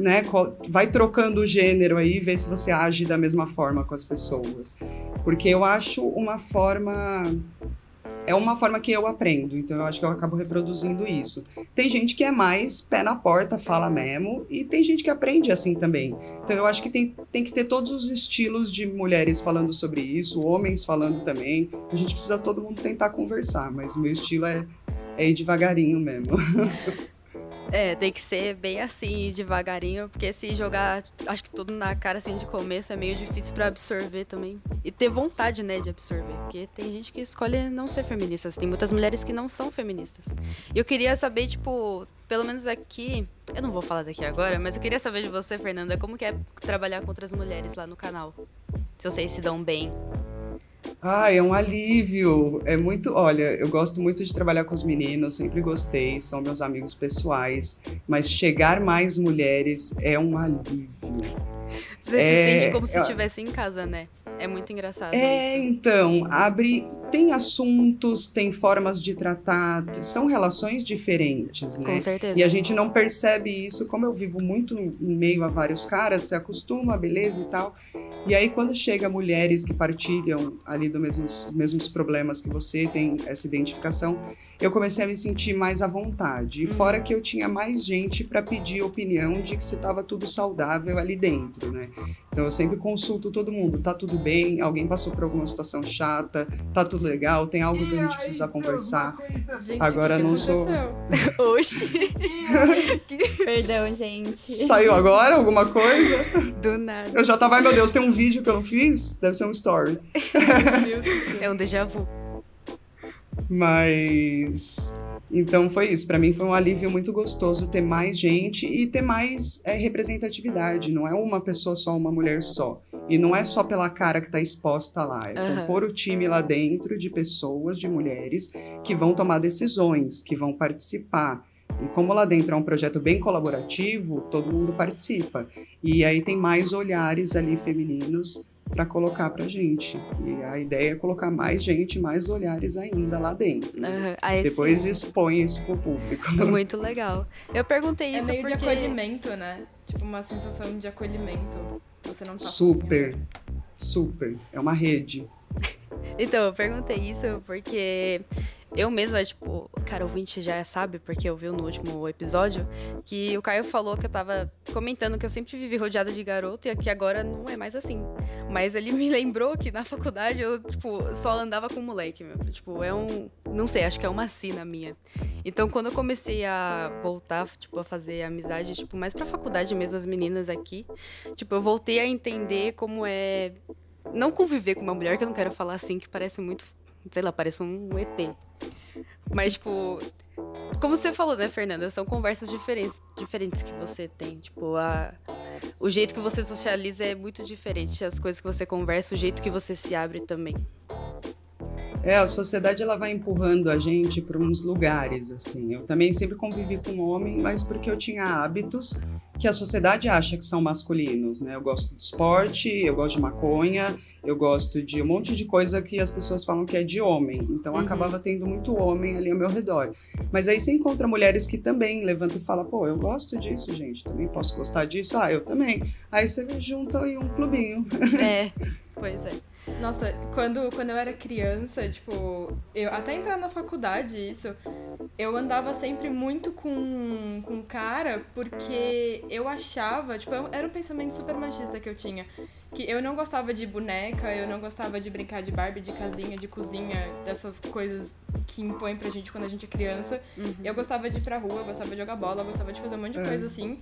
né? Vai trocando o gênero aí, vê se você age da mesma forma com as pessoas. Porque eu acho uma forma é uma forma que eu aprendo, então eu acho que eu acabo reproduzindo isso. Tem gente que é mais pé na porta, fala mesmo, e tem gente que aprende assim também. Então eu acho que tem, tem que ter todos os estilos de mulheres falando sobre isso, homens falando também. A gente precisa todo mundo tentar conversar, mas o meu estilo é, é ir devagarinho mesmo. É, tem que ser bem assim, devagarinho, porque se jogar, acho que tudo na cara assim de começo é meio difícil para absorver também. E ter vontade, né, de absorver. Porque tem gente que escolhe não ser feminista. Tem muitas mulheres que não são feministas. E eu queria saber, tipo, pelo menos aqui, eu não vou falar daqui agora, mas eu queria saber de você, Fernanda, como que é trabalhar com outras mulheres lá no canal? Se vocês se dão bem. Ah, é um alívio. É muito. Olha, eu gosto muito de trabalhar com os meninos, sempre gostei, são meus amigos pessoais. Mas chegar mais mulheres é um alívio. Você é, se sente como se estivesse em casa, né? É muito engraçado. É, isso. então, abre. Tem assuntos, tem formas de tratar, são relações diferentes, né? Com certeza. E a gente não percebe isso, como eu vivo muito em meio a vários caras, se acostuma, beleza e tal. E aí, quando chega mulheres que partilham ali dos mesmos, mesmos problemas que você, tem essa identificação eu comecei a me sentir mais à vontade. E fora que eu tinha mais gente para pedir opinião de que se estava tudo saudável ali dentro, né? Então eu sempre consulto todo mundo, tá tudo bem? Alguém passou por alguma situação chata? Tá tudo legal? Tem algo que a gente precisa conversar? Gente, Agora não sou. Oxi. Perdão, gente. Saiu agora alguma coisa? Do nada. Eu já tava, ai meu Deus, tem um vídeo que eu não fiz? Deve ser um story. é um déjà vu. Mas então foi isso. Para mim foi um alívio muito gostoso ter mais gente e ter mais é, representatividade. Não é uma pessoa só, uma mulher só. E não é só pela cara que está exposta lá. É uhum. compor o time lá dentro de pessoas, de mulheres que vão tomar decisões, que vão participar. E como lá dentro é um projeto bem colaborativo, todo mundo participa. E aí tem mais olhares ali femininos para colocar pra gente. E a ideia é colocar mais gente, mais olhares ainda lá dentro. Uhum. Aí, Depois sim. expõe isso pro público. Muito legal. Eu perguntei é isso É meio porque... de acolhimento, né? Tipo, uma sensação de acolhimento. Você não tá Super, super. É uma rede. então, eu perguntei isso porque eu mesma, tipo, cara, ouvinte já sabe, porque eu vi no último episódio, que o Caio falou que eu tava comentando que eu sempre vivi rodeada de garoto e que agora não é mais assim. Mas ele me lembrou que na faculdade eu, tipo, só andava com moleque, meu. Tipo, é um. Não sei, acho que é uma sina minha. Então, quando eu comecei a voltar, tipo, a fazer amizade, tipo, mais pra faculdade mesmo, as meninas aqui, tipo, eu voltei a entender como é. Não conviver com uma mulher, que eu não quero falar assim, que parece muito sei lá, parece um ET. Mas, tipo, como você falou, né, Fernanda? São conversas diferentes, diferentes que você tem. Tipo, a, o jeito que você socializa é muito diferente. As coisas que você conversa, o jeito que você se abre também. É, a sociedade ela vai empurrando a gente para uns lugares, assim. Eu também sempre convivi com homem, mas porque eu tinha hábitos que a sociedade acha que são masculinos, né? Eu gosto de esporte, eu gosto de maconha, eu gosto de um monte de coisa que as pessoas falam que é de homem. Então uhum. acabava tendo muito homem ali ao meu redor. Mas aí você encontra mulheres que também levantam e falam: pô, eu gosto disso, gente, também posso gostar disso. Ah, eu também. Aí você junta aí um clubinho. É, pois é. Nossa, quando, quando eu era criança, tipo, eu até entrar na faculdade, isso, eu andava sempre muito com, com cara porque eu achava, tipo, era um pensamento super machista que eu tinha. Que eu não gostava de boneca, eu não gostava de brincar de Barbie, de casinha, de cozinha, dessas coisas que impõem pra gente quando a gente é criança. Uhum. Eu gostava de ir pra rua, eu gostava de jogar bola, eu gostava de fazer um monte de é. coisa assim.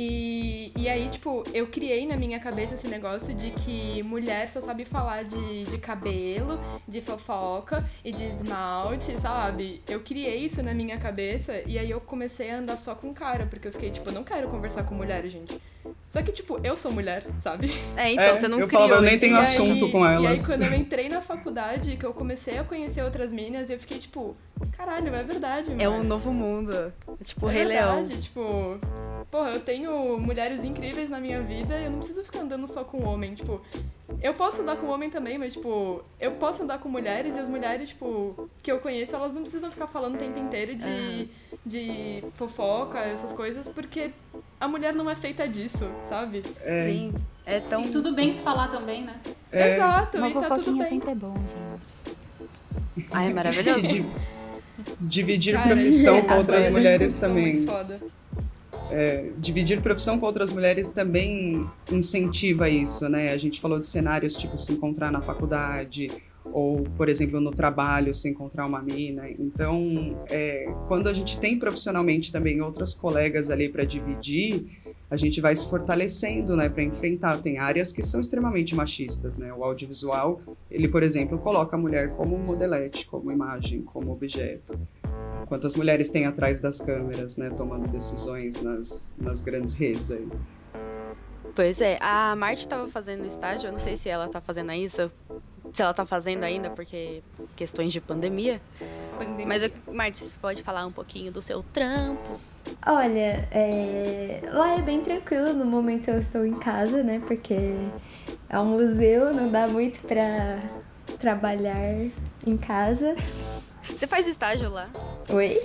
E, e aí, tipo, eu criei na minha cabeça esse negócio de que mulher só sabe falar de, de cabelo, de fofoca e de esmalte, sabe? Eu criei isso na minha cabeça e aí eu comecei a andar só com cara, porque eu fiquei, tipo, eu não quero conversar com mulher, gente. Só que, tipo, eu sou mulher, sabe? É, então, é, você não eu criou falava, eu nem tenho e assunto aí, com elas. E aí, quando eu entrei na faculdade, que eu comecei a conhecer outras meninas, eu fiquei, tipo, caralho, é verdade, mano. É um novo mundo. É tipo, é Rei verdade, Leão. tipo... Porra, eu tenho mulheres incríveis na minha vida e eu não preciso ficar andando só com homem, tipo... Eu posso andar com homem também, mas, tipo... Eu posso andar com mulheres e as mulheres, tipo... Que eu conheço, elas não precisam ficar falando o tempo inteiro de... De fofoca, essas coisas, porque a mulher não é feita disso, sabe? É. Sim. É tão... E tudo bem se falar também, né? É. Exato, Uma e tá tudo bem. sempre é bom, gente. Ai, é maravilhoso. Dividir Cara, profissão com outras mulheres também. Muito foda. É, dividir profissão com outras mulheres também incentiva isso, né? A gente falou de cenários tipo se encontrar na faculdade ou, por exemplo, no trabalho, se encontrar uma mina. Então, é, quando a gente tem profissionalmente também outras colegas ali para dividir, a gente vai se fortalecendo, né, para enfrentar. Tem áreas que são extremamente machistas, né? O audiovisual, ele, por exemplo, coloca a mulher como modelete, como imagem, como objeto. Quantas mulheres tem atrás das câmeras, né, tomando decisões nas, nas grandes redes aí. Pois é, a Marte estava fazendo estágio, eu não sei se ela está fazendo isso, se ela está fazendo ainda, porque questões de pandemia. pandemia. Mas, Marte, você pode falar um pouquinho do seu trampo? Olha, é... lá é bem tranquilo, no momento eu estou em casa, né, porque é um museu, não dá muito para trabalhar em casa. Você faz estágio lá? Oi?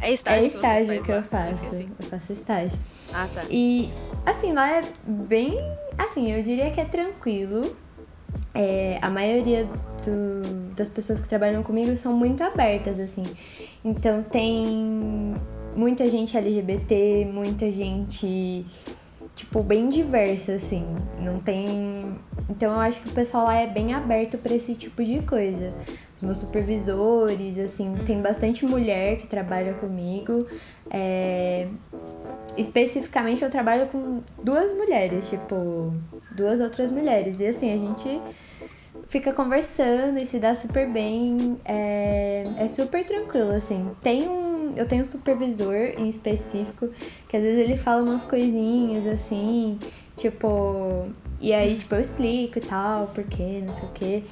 É estágio, é estágio que, que eu faço. Eu, eu faço estágio. Ah, tá. E, assim, lá é bem. Assim, eu diria que é tranquilo. É, a maioria do, das pessoas que trabalham comigo são muito abertas, assim. Então, tem muita gente LGBT, muita gente tipo, bem diversa, assim. Não tem. Então eu acho que o pessoal lá é bem aberto para esse tipo de coisa. Os meus supervisores, assim, tem bastante mulher que trabalha comigo. É... Especificamente eu trabalho com duas mulheres, tipo, duas outras mulheres. E assim, a gente fica conversando e se dá super bem. É, é super tranquilo, assim. Tem um eu tenho um supervisor em específico que às vezes ele fala umas coisinhas assim, tipo. E aí, tipo, eu explico e tal, porque, não sei o quê.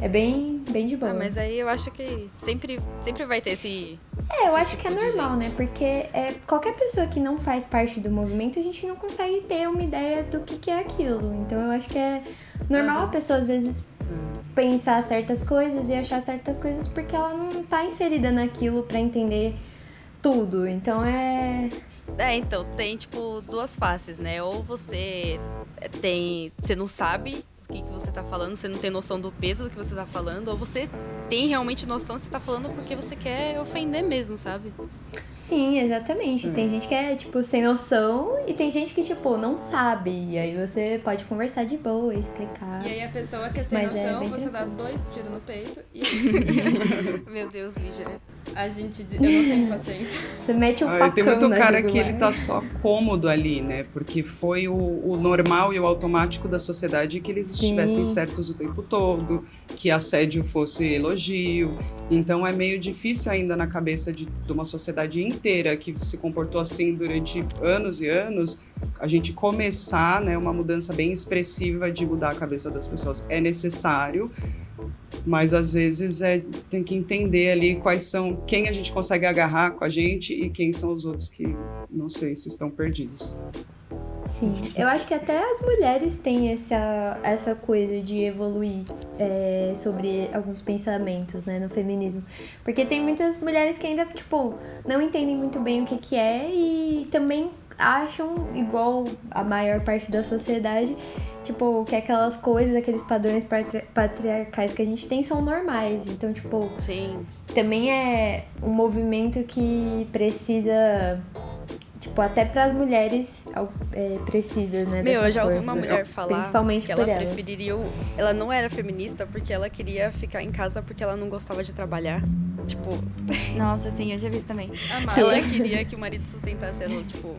É bem, bem de boa. Ah, mas aí eu acho que sempre, sempre vai ter esse É, eu acho que é tipo normal, né? Porque é, qualquer pessoa que não faz parte do movimento, a gente não consegue ter uma ideia do que, que é aquilo. Então eu acho que é normal Aham. a pessoa, às vezes, pensar certas coisas e achar certas coisas porque ela não tá inserida naquilo pra entender tudo. Então é. É, então, tem, tipo, duas faces, né? Ou você tem. Você não sabe o que, que você tá falando, você não tem noção do peso do que você tá falando, ou você tem realmente noção, você tá falando porque você quer ofender mesmo, sabe? Sim, exatamente. Tem gente que é, tipo, sem noção e tem gente que, tipo, não sabe. E aí você pode conversar de boa, explicar. E aí a pessoa que é sem Mas é noção, bem você dá tranquilo. dois tiros no peito e Meu Deus, Lígia. A gente. Eu não tenho paciência. Você mete um Ah, facão tem muito na cara que ele tá só cômodo ali, né? Porque foi o, o normal e o automático da sociedade que eles Sim. estivessem certos o tempo todo, que assédio fosse elogio. Então é meio difícil ainda na cabeça de, de uma sociedade inteira que se comportou assim durante anos e anos, a gente começar, né, uma mudança bem expressiva de mudar a cabeça das pessoas. É necessário, mas às vezes é, tem que entender ali quais são, quem a gente consegue agarrar com a gente e quem são os outros que não sei se estão perdidos. Sim, eu acho que até as mulheres têm essa, essa coisa de evoluir é, sobre alguns pensamentos, né, no feminismo. Porque tem muitas mulheres que ainda, tipo, não entendem muito bem o que que é e também acham, igual a maior parte da sociedade, tipo, que aquelas coisas, aqueles padrões patri- patriarcais que a gente tem são normais. Então, tipo, Sim. também é um movimento que precisa, tipo, até para as mulheres é, precisa, né? Meu, eu já ouvi força. uma mulher falar Principalmente que ela por elas. preferiria. o- Ela não era feminista porque ela queria ficar em casa porque ela não gostava de trabalhar. Tipo, Nossa, sim, eu já vi isso também. Ela queria que o marido sustentasse ela, tipo.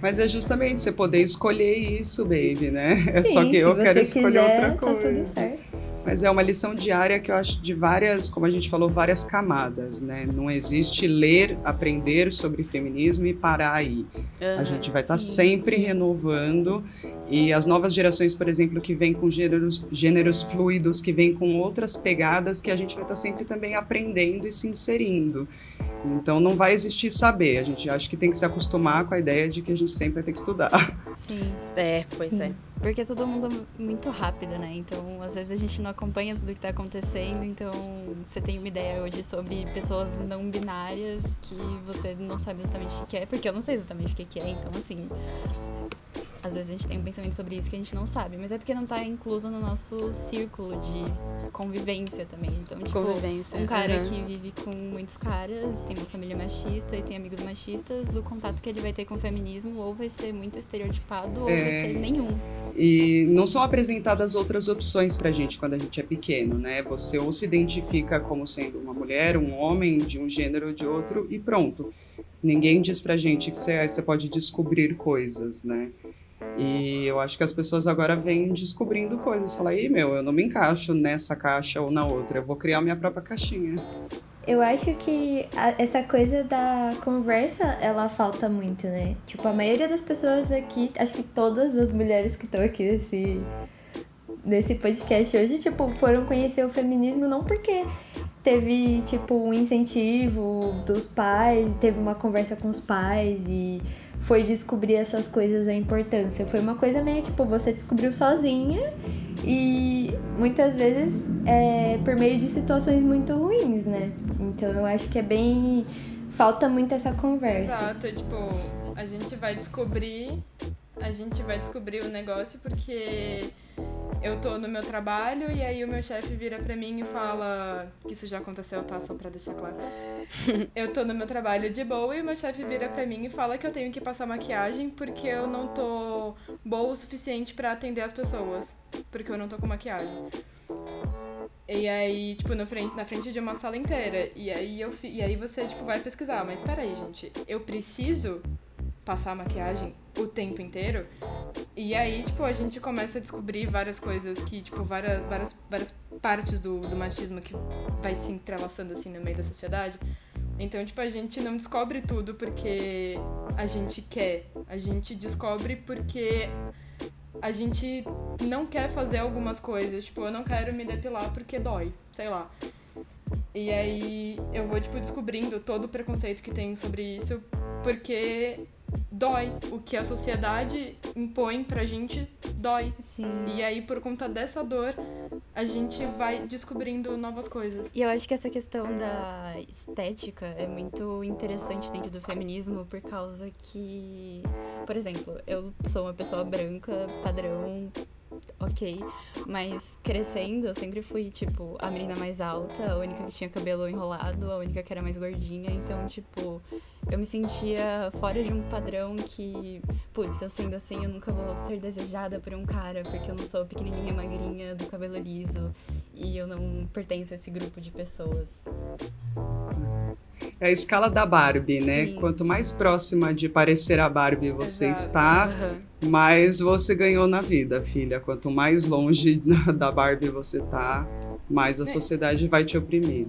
Mas é justamente você poder escolher isso, baby, né? É Sim, só que eu quero escolher quiser, outra Tá coisa. tudo certo. Mas é uma lição diária que eu acho de várias, como a gente falou, várias camadas, né? Não existe ler, aprender sobre feminismo e parar aí. A gente vai estar sim, sempre renovando e as novas gerações, por exemplo, que vêm com gêneros, gêneros fluidos, que vêm com outras pegadas, que a gente vai estar sempre também aprendendo e se inserindo. Então não vai existir saber, a gente acha que tem que se acostumar com a ideia de que a gente sempre vai ter que estudar. Sim. É, pois Sim. é. Porque todo mundo é muito rápido, né? Então, às vezes a gente não acompanha tudo que tá acontecendo. Então, você tem uma ideia hoje sobre pessoas não binárias que você não sabe exatamente o que é, porque eu não sei exatamente o que é. Então, assim, às vezes a gente tem um pensamento sobre isso que a gente não sabe, mas é porque não tá incluso no nosso círculo de convivência também. Então, tipo, Convivência. um cara uhum. que vive com muitos caras, tem uma família machista e tem amigos machistas, o contato que ele vai ter com o feminismo ou vai ser muito estereotipado ou vai É. ser nenhum. E não são apresentadas outras opções pra gente quando a gente é pequeno, né? Você ou se identifica como sendo uma mulher, um homem, de um gênero ou de outro, e pronto. Ninguém diz pra gente que você pode descobrir coisas, né? E eu acho que as pessoas agora vêm descobrindo coisas. Falam, ih, meu, eu não me encaixo nessa caixa ou na outra, eu vou criar minha própria caixinha. Eu acho que a- essa coisa da conversa, ela falta muito, né? Tipo, a maioria das pessoas aqui, acho que todas as mulheres que estão aqui nesse, nesse podcast hoje, tipo, foram conhecer o feminismo não porque teve, tipo, um incentivo dos pais, teve uma conversa com os pais e foi descobrir essas coisas, a importância. Foi uma coisa meio, tipo, você descobriu sozinha e muitas vezes é por meio de situações muito ruins, né? Então eu acho que é bem. Falta muito essa conversa. Exato, tipo, a gente vai descobrir. A gente vai descobrir o negócio porque eu tô no meu trabalho e aí o meu chefe vira pra mim e fala. Que isso já aconteceu, tá? Só pra deixar claro. Eu tô no meu trabalho de boa e o meu chefe vira pra mim e fala que eu tenho que passar maquiagem porque eu não tô boa o suficiente pra atender as pessoas. Porque eu não tô com maquiagem. E aí, tipo, na frente, na frente de uma sala inteira. E aí eu e aí você, tipo, vai pesquisar, mas peraí, gente, eu preciso passar maquiagem o tempo inteiro? E aí, tipo, a gente começa a descobrir várias coisas que, tipo, várias, várias, várias partes do, do machismo que vai se entrelaçando assim no meio da sociedade. Então, tipo, a gente não descobre tudo porque a gente quer. A gente descobre porque a gente não quer fazer algumas coisas. Tipo, eu não quero me depilar porque dói, sei lá. E aí eu vou, tipo, descobrindo todo o preconceito que tem sobre isso, porque dói. O que a sociedade impõe pra gente dói. Sim. E aí, por conta dessa dor, a gente vai descobrindo novas coisas. E eu acho que essa questão da estética é muito interessante dentro do feminismo, por causa que, por exemplo, eu sou uma pessoa branca, padrão, ok. Mas crescendo, eu sempre fui, tipo, a menina mais alta, a única que tinha cabelo enrolado, a única que era mais gordinha. Então, tipo, eu me sentia fora de um padrão que, putz, eu sendo assim, eu nunca vou ser desejada por um cara, porque eu não sou pequenininha, magrinha, do cabelo liso. E eu não pertenço a esse grupo de pessoas. É a escala da Barbie, né? Sim. Quanto mais próxima de parecer a Barbie você Exato. está, Aham. Mais você ganhou na vida, filha. Quanto mais longe da Barbie você tá, mais a sociedade vai te oprimir.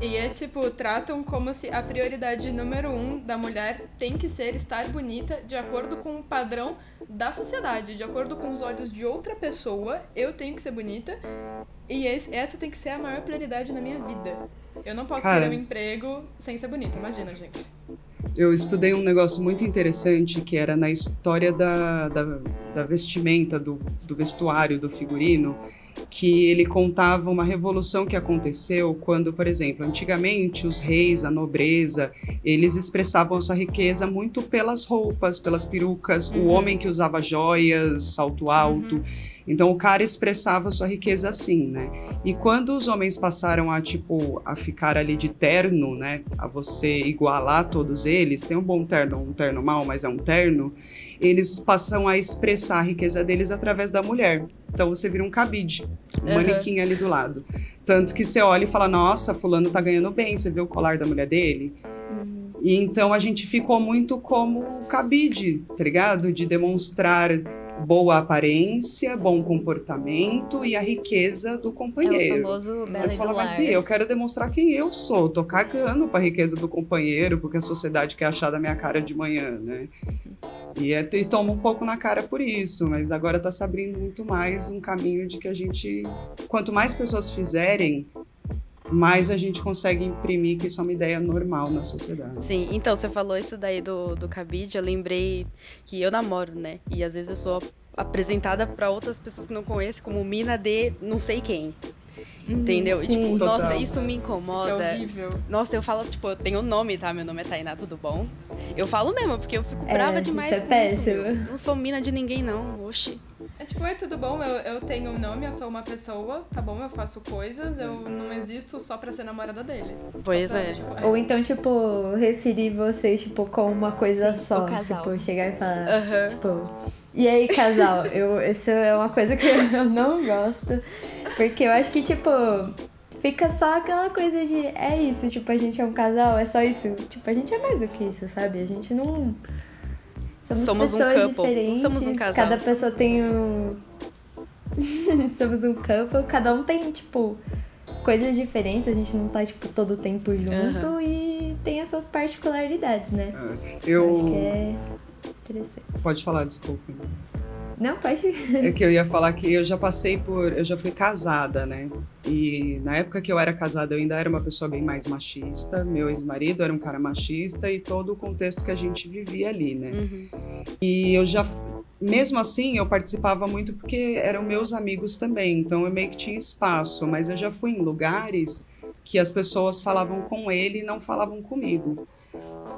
E é tipo, tratam como se a prioridade número um da mulher tem que ser estar bonita de acordo com o padrão da sociedade, de acordo com os olhos de outra pessoa, eu tenho que ser bonita. E esse- essa tem que ser a maior prioridade na minha vida. Eu não posso Cara. ter um emprego sem ser bonita, imagina, gente. Eu estudei um negócio muito interessante que era na história da, da, da vestimenta, do, do vestuário, do figurino, que ele contava uma revolução que aconteceu quando, por exemplo, antigamente os reis, a nobreza, eles expressavam a sua riqueza muito pelas roupas, pelas perucas, o homem que usava joias, salto alto. Então o cara expressava sua riqueza assim, né? E quando os homens passaram a tipo a ficar ali de terno, né, a você igualar todos eles, tem um bom terno, um terno mal, mas é um terno, eles passam a expressar a riqueza deles através da mulher. Então você vira um cabide, um Aham. manequim ali do lado. Tanto que você olha e fala: "Nossa, fulano tá ganhando bem". Você vê o colar da mulher dele? E então a gente ficou muito como cabide, tá ligado? De demonstrar boa aparência, bom comportamento e a riqueza do É o companheiro. famoso Bela Mas e fala, mas. Bia, eu quero demonstrar quem eu sou. Tô cagando pra riqueza do companheiro, porque a sociedade quer achar da minha cara de manhã, né? E, é, e toma um pouco na cara por isso, mas agora tá se abrindo muito mais um caminho de que a gente. Quanto mais pessoas fizerem, mais a gente consegue imprimir que isso é uma ideia normal na sociedade. Sim, então você falou isso daí do, do cabide, eu lembrei que eu namoro, né? E às vezes eu sou apresentada pra outras pessoas que não conhecem como mina de não sei quem. Entendeu? E, sim. tipo, Total. nossa, isso me Isso incomoda. é horrível. Nossa, eu falo, tipo, eu tenho nome, tá? Meu nome é Tainá, tudo bom? Eu falo mesmo, porque eu fico É, brava isso demais é com péssimo. meu. Não sou mina de ninguém, não. Oxi. É tipo, oi, tudo bom? Eu, eu tenho um nome, eu sou uma pessoa, tá bom? Eu faço coisas, eu não existo só pra ser namorada dele. Pois pra, é. tipo, Ou então, tipo, referir vocês, tipo, com uma coisa Sim, só. o casal. Tipo, chegar e falar, Aham. tipo... E aí, casal? Eu, isso é uma coisa que eu não gosto. Porque eu acho que, tipo... Fica só aquela coisa de... É isso, tipo, a gente é um casal, é só isso. Tipo, a gente é mais do que isso, sabe? A gente não... Somos, Somos um pessoas couple, não diferentes. somos um casal, Cada somos pessoa tem um... somos um couple. Cada um tem, tipo... Coisas diferentes, a gente não tá, tipo, todo o tempo junto e tem as suas particularidades, né? Eu. Acho que é interessante. Pode falar, desculpa. Não, pode. É que eu ia falar que eu já passei por. Eu já fui casada, né? E na época que eu era casada, eu ainda era uma pessoa bem mais machista. Meu ex-marido era um cara machista e todo o contexto que a gente vivia ali, né? Uhum. E eu já. Mesmo assim, eu participava muito porque eram meus amigos também, então eu meio que tinha espaço, mas eu já fui em lugares que as pessoas falavam com ele e não falavam comigo.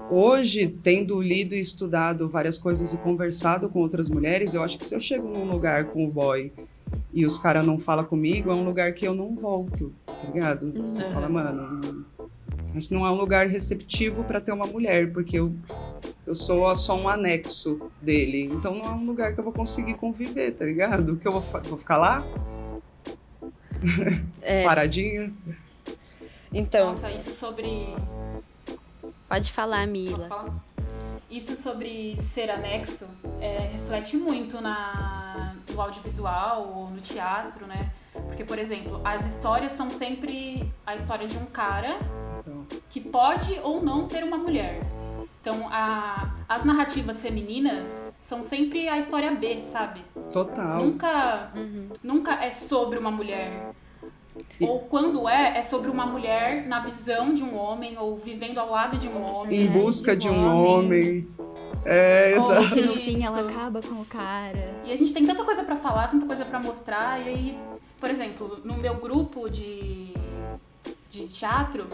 Hoje, tendo lido e estudado várias coisas e conversado com outras mulheres, eu acho que se eu chego num lugar com o boy e os caras não falam comigo, é um lugar que eu não volto, tá ligado? Você fala, mano, esse não é um lugar receptivo para ter uma mulher, porque eu, eu sou só um anexo dele. Então não é um lugar que eu vou conseguir conviver, tá ligado? Que eu vou, vou ficar lá, É, paradinha. então, Nossa, isso sobre. Pode falar, Posso Mila. falar? Isso sobre ser anexo é, reflete muito na, no audiovisual ou no teatro, né? Porque, por exemplo, as histórias são sempre a história de um cara Então, que pode ou não ter uma mulher. Então, a, as narrativas femininas são sempre a história B, sabe? total. Nunca, nunca é sobre uma mulher. Ou quando é, é sobre uma mulher na visão de um homem, ou vivendo ao lado de um homem. Em né? busca de um homem. É, Ou exato. Que no fim ela acaba com o cara. E a gente tem tanta coisa pra falar, tanta coisa pra mostrar, e aí, por exemplo, no meu grupo de, de teatro,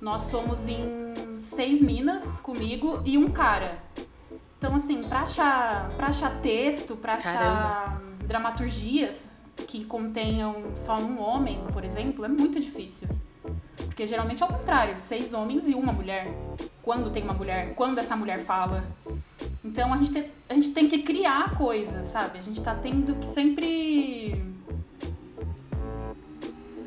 nós somos em seis minas comigo e um cara. Então, assim, pra achar, pra achar texto, pra achar dramaturgias que contenham só um homem, por exemplo, é muito difícil. Porque geralmente é o contrário, seis homens e uma mulher. Quando tem uma mulher, quando essa mulher fala. Então a gente, tem, a gente tem que criar coisas, sabe? A gente tá tendo que sempre.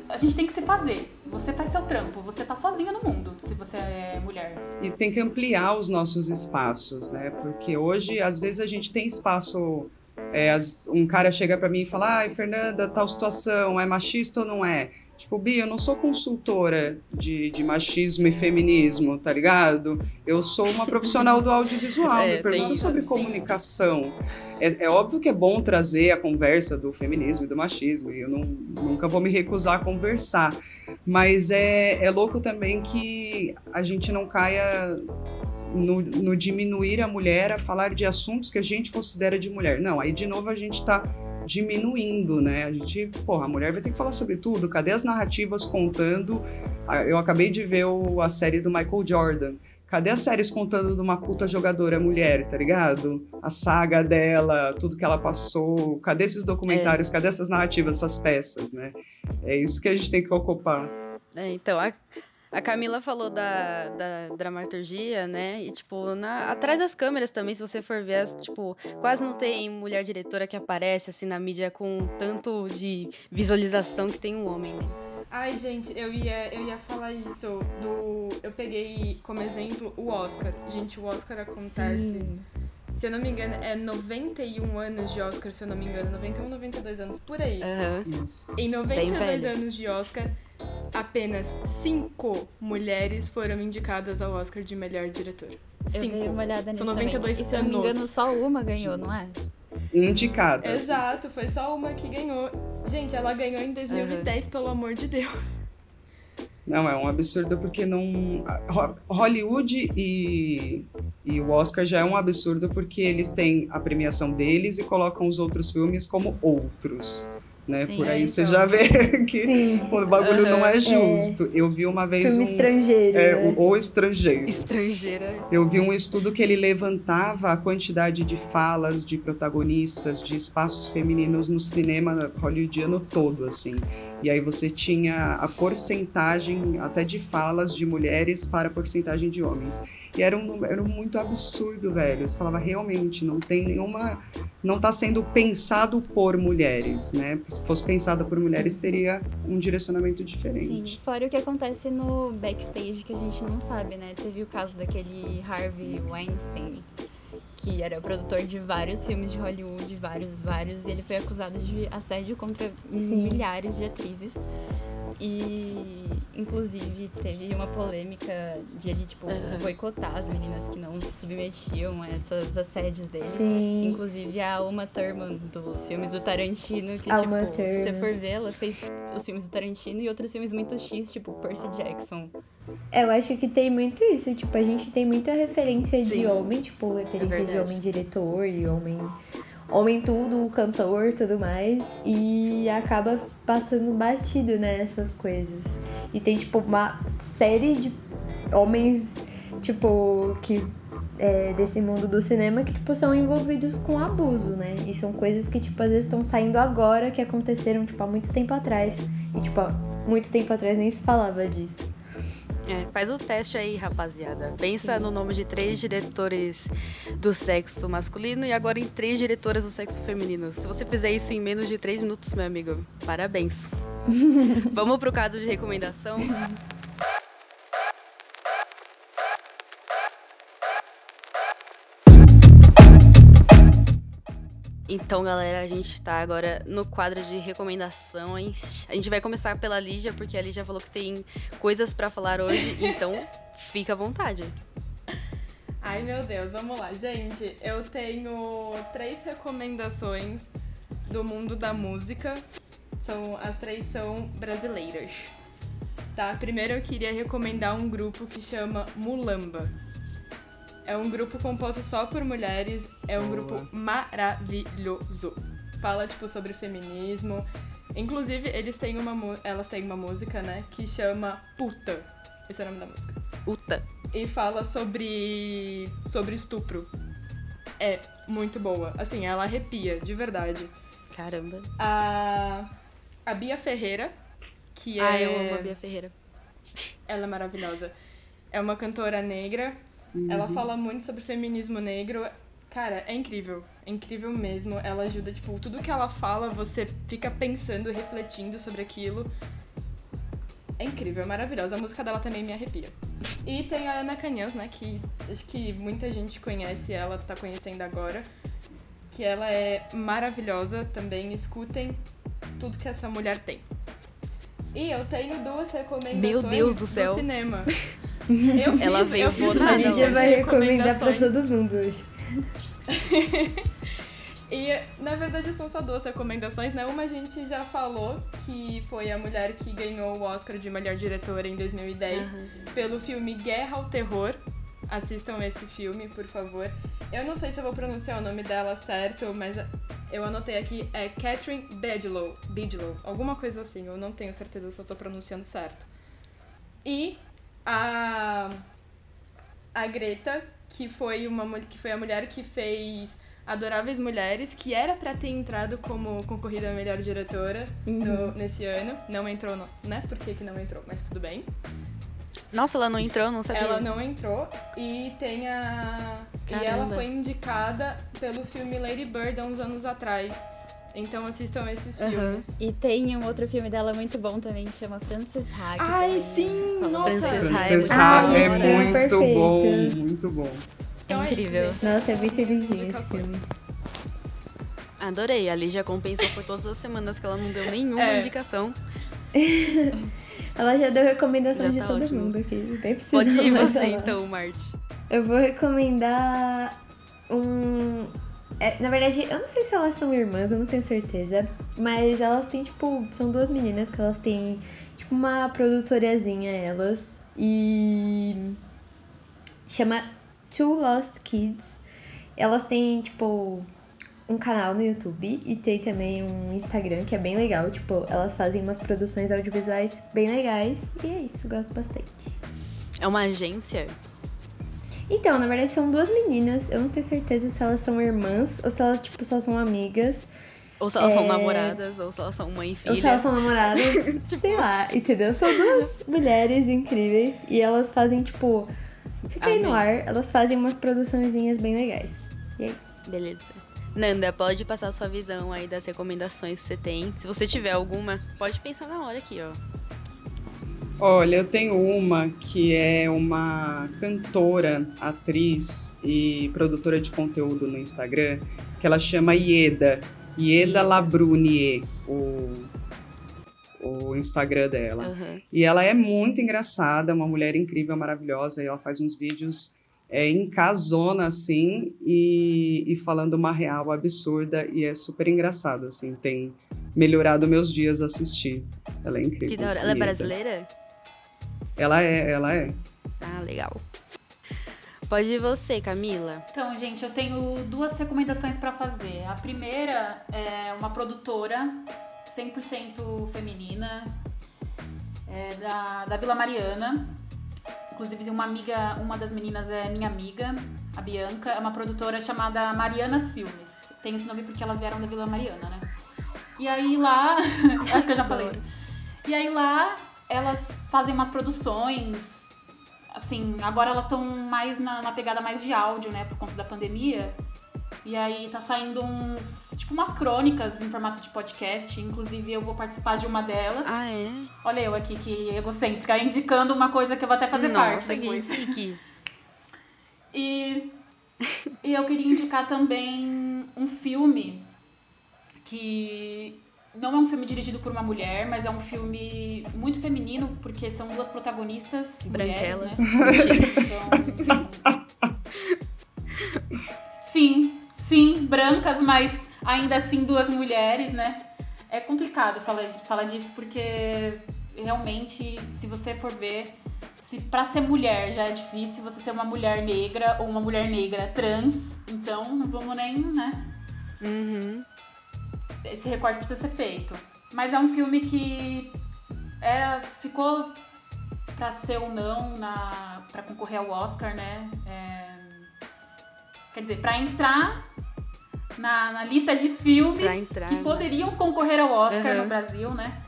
A gente tem que se fazer. Você faz seu trampo, você tá sozinha no mundo, se você é mulher. E tem que ampliar os nossos espaços, né? Porque hoje, às vezes, a gente tem espaço. É, um cara chega pra mim e fala: Ai, Fernanda, tal situação, é machista ou não é? Tipo, Bia, eu não sou consultora de, de machismo e feminismo, tá ligado? Eu sou uma profissional do audiovisual, É, me pergunta sobre sim. comunicação. É, é óbvio que é bom trazer a conversa do feminismo e do machismo, e eu não, nunca vou me recusar a conversar. Mas é, é louco também que a gente não caia no, no diminuir a mulher a falar de assuntos que a gente considera de mulher. Não, aí de novo a gente tá diminuindo, né? A gente, porra, a mulher vai ter que falar sobre tudo. Cadê as narrativas contando? Ah, Eu acabei de ver o- a série do Michael Jordan. Cadê as séries contando de uma culta jogadora mulher, tá ligado? A saga dela, tudo que ela passou. Cadê esses documentários? Cadê essas narrativas, essas peças, né? É isso que a gente tem que ocupar. É, então, a, a Camila falou da, da dramaturgia, né? E, tipo, na- atrás das câmeras também, se você for ver, as, tipo, quase não tem mulher diretora que aparece, assim, na mídia com tanto de visualização que tem um homem, né? Ai, gente, eu ia, eu ia falar isso do. Eu peguei como exemplo o Oscar. Gente, o Oscar acontece. Se eu não me engano, é 91 anos de Oscar, se eu não me engano. 91, 92 anos, por aí. Aham. Isso. Em 92 velho. anos de Oscar, apenas cinco mulheres foram indicadas ao Oscar de melhor diretora. Eu Cinco. dei uma olhada nisso São 92 também. E se eu não me anos. engano, só uma ganhou, não é? Indicadas. Exato, foi só uma que ganhou. Gente, ela ganhou em 2010, pelo amor de Deus. Não, é um absurdo porque não. Ho- Hollywood e, e o Oscar já é um absurdo porque eles têm a premiação deles e colocam os outros filmes como outros. Né? Sim, Por aí é, você então. já vê que Sim. o bagulho não é Aham. justo. Eu vi uma vez Filme um. estrangeiro. É, né? o, o estrangeiro. Estrangeira. Eu vi um estudo que ele levantava a quantidade de falas de protagonistas, de espaços femininos no cinema hollywoodiano todo, assim. E aí você tinha a porcentagem até de falas de mulheres para a porcentagem de homens. E era um número muito absurdo, velho. Você falava, realmente, não tem nenhuma... Não está sendo pensado por mulheres, né? Porque se fosse pensado por mulheres, teria um direcionamento Sim, diferente. fora o que acontece no backstage que a gente não sabe, né? Teve o caso daquele Harvey Weinstein, que era produtor de vários filmes de Hollywood, vários, vários, e ele foi acusado de assédio contra milhares de atrizes. E, inclusive, teve uma polêmica de ele, tipo, boicotar as meninas que não se submetiam a essas assédios dele. Sim. Inclusive a Uma Thurman dos filmes do Tarantino, que, A tipo, Uma se você Thurman. for ver, ela fez os filmes do Tarantino e outros filmes muito X, tipo Percy Jackson. Eu acho que tem muito isso, tipo, a gente tem muita referência Sim. de homem, tipo, referência de verdade. homem diretor e homem. Homem tudo, cantor, tudo mais. E acaba passando batido, né, essas coisas. E tem, tipo, uma série de homens, tipo, que. é, desse mundo do cinema que, tipo, são envolvidos com abuso, né? E são coisas que, tipo, às vezes estão saindo agora, que aconteceram, tipo, há muito tempo atrás. E, tipo, há muito tempo atrás nem se falava disso. É, faz o teste aí, rapaziada. Pensa no nome de três diretores do sexo masculino e agora em três diretoras do sexo feminino. Se você fizer isso em menos de três minutos, meu amigo, parabéns. Vamos pro quadro de recomendação? Então, galera, a gente tá agora no quadro de recomendações. A gente vai começar pela Lígia, porque a Lígia falou que tem coisas pra falar hoje, então fica à vontade. Ai, meu Deus, vamos lá. Gente, eu tenho três recomendações do mundo da música. São, as três são brasileiras. Tá? Primeiro eu queria recomendar um grupo que chama Mulamba. É um grupo composto só por mulheres, é um Boa. grupo maravilhoso. Fala, tipo, sobre feminismo. Inclusive, eles têm uma, mu- elas têm uma música, né, que chama Puta. Esse é o nome da música Uta. e fala sobre sobre estupro. É muito boa. Assim, ela arrepia, de verdade. Caramba. A a Bia Ferreira, que é Ah, eu amo a Bia Ferreira. ela é maravilhosa. É uma cantora negra. Ela fala muito sobre feminismo negro. Cara, é incrível. É incrível mesmo. Ela ajuda, tipo, tudo que ela fala, você fica pensando, refletindo sobre aquilo. É incrível, é maravilhosa. A música dela também me arrepia. E tem a Ana Canhãs, né, que acho que muita gente conhece ela, tá conhecendo agora. Que ela é maravilhosa também. Escutem tudo que essa mulher tem. E eu tenho duas recomendações Meu Deus do céu. cinema. Eu fiz, Ela veio eu fiz uma lista vai recomendar pra todo mundo hoje. E, na verdade, são só duas recomendações, né? Uma a gente já falou, que foi a mulher que ganhou o Oscar de melhor diretora em 2010 pelo filme Guerra ao Terror. Assistam esse filme, por favor. Eu não sei se eu vou pronunciar o nome dela certo, mas eu anotei aqui, é Catherine Bigelow, Bigelow, alguma coisa assim, eu não tenho certeza se eu tô pronunciando certo. E a a Greta, que foi uma que foi a mulher que fez Adoráveis Mulheres, que era pra ter entrado como concorrida a melhor diretora no- nesse ano. Não entrou, não, né? Por que, que não entrou? Mas tudo bem. Nossa, ela não entrou, não sabia. Ela não entrou e tem a. E ela Caramba. foi indicada pelo filme Lady Bird há uns anos atrás. Então assistam esses filmes. E tem um outro filme dela muito bom também, que chama Frances Ha. Ai, sim! Nossa! Frances Ha muito é bom. muito bom, muito bom. Então é Incrível. Nossa, é muito lindinho esse filme. Adorei. A Lígia compensou por todas as semanas que ela não deu nenhuma É. indicação. Ela já deu recomendação Já de tá todo ótimo. mundo aqui. Nem Pode ir você falar. então, Marte. Eu vou recomendar um. É, na verdade, eu não sei se elas são irmãs, eu não tenho certeza. Mas elas têm, tipo, são duas meninas que elas têm, tipo, uma produtorazinha, elas. E. Chama Two Lost Kids. Elas têm, tipo, um canal no YouTube e tem também um Instagram que é bem legal. Tipo, elas fazem umas produções audiovisuais bem legais. E é isso, gosto bastante. É uma agência? Então, na verdade são duas meninas. Eu não tenho certeza se elas são irmãs ou se elas, tipo, só são amigas. Ou se elas são É. namoradas, ou se elas são mãe e filha. Ou se elas são namoradas. sei lá, entendeu? São duas mulheres incríveis e elas fazem, tipo. Fica aí no ar, elas fazem umas produçõezinhas bem legais. E é isso. Beleza. Nanda, pode passar a sua visão aí das recomendações que você tem. Se você tiver alguma, pode pensar na hora aqui, ó. Olha, eu tenho uma que é uma cantora, atriz e produtora de conteúdo no Instagram, que ela chama Ieda. Ieda Labrunier, o, o Instagram dela. Aham. E ela é muito engraçada, uma mulher incrível, maravilhosa, e ela faz uns vídeos é, em casona, assim, e, e falando uma real absurda, e é super engraçado, assim, tem melhorado meus dias assistir. Ela é incrível. Que da hora. Ela é brasileira? Ela é, ela é. Ah, legal. Pode ir você, Camila. Então, gente, eu tenho duas recomendações pra fazer. A primeira é uma produtora 100% feminina é da, da Vila Mariana. Inclusive, uma amiga, uma das meninas é minha amiga, a Bianca. É uma produtora chamada Marianas Filmes. Tem esse nome porque elas vieram da Vila Mariana, né? E aí lá, acho que eu já falei isso. E aí lá elas fazem umas produções assim, agora elas estão mais na, na pegada mais de áudio, né, por conta da pandemia. E aí tá saindo uns, tipo umas crônicas em formato de podcast, inclusive eu vou participar de uma delas. Ah, é? Olha eu aqui que egocêntrica, indicando uma coisa que eu vou até fazer parte Nossa, que depois. chique. E, e eu queria indicar também um filme que não é um filme dirigido por uma mulher, mas é um filme muito feminino, porque são duas protagonistas mulheres, Branquelas. né? Então, sim, sim, brancas, mas ainda assim duas mulheres, né? É complicado falar, falar disso porque realmente, se você for ver, se para ser mulher já é difícil você ser uma mulher negra ou uma mulher negra trans, então não vamos nem, né? Uhum. Esse recorte precisa ser feito. Mas é um filme que era, ficou para ser ou não na para concorrer ao Oscar, né? É, quer dizer, para entrar na, na lista de filmes entrar, que né? poderiam concorrer ao Oscar Uhum. no Brasil, né?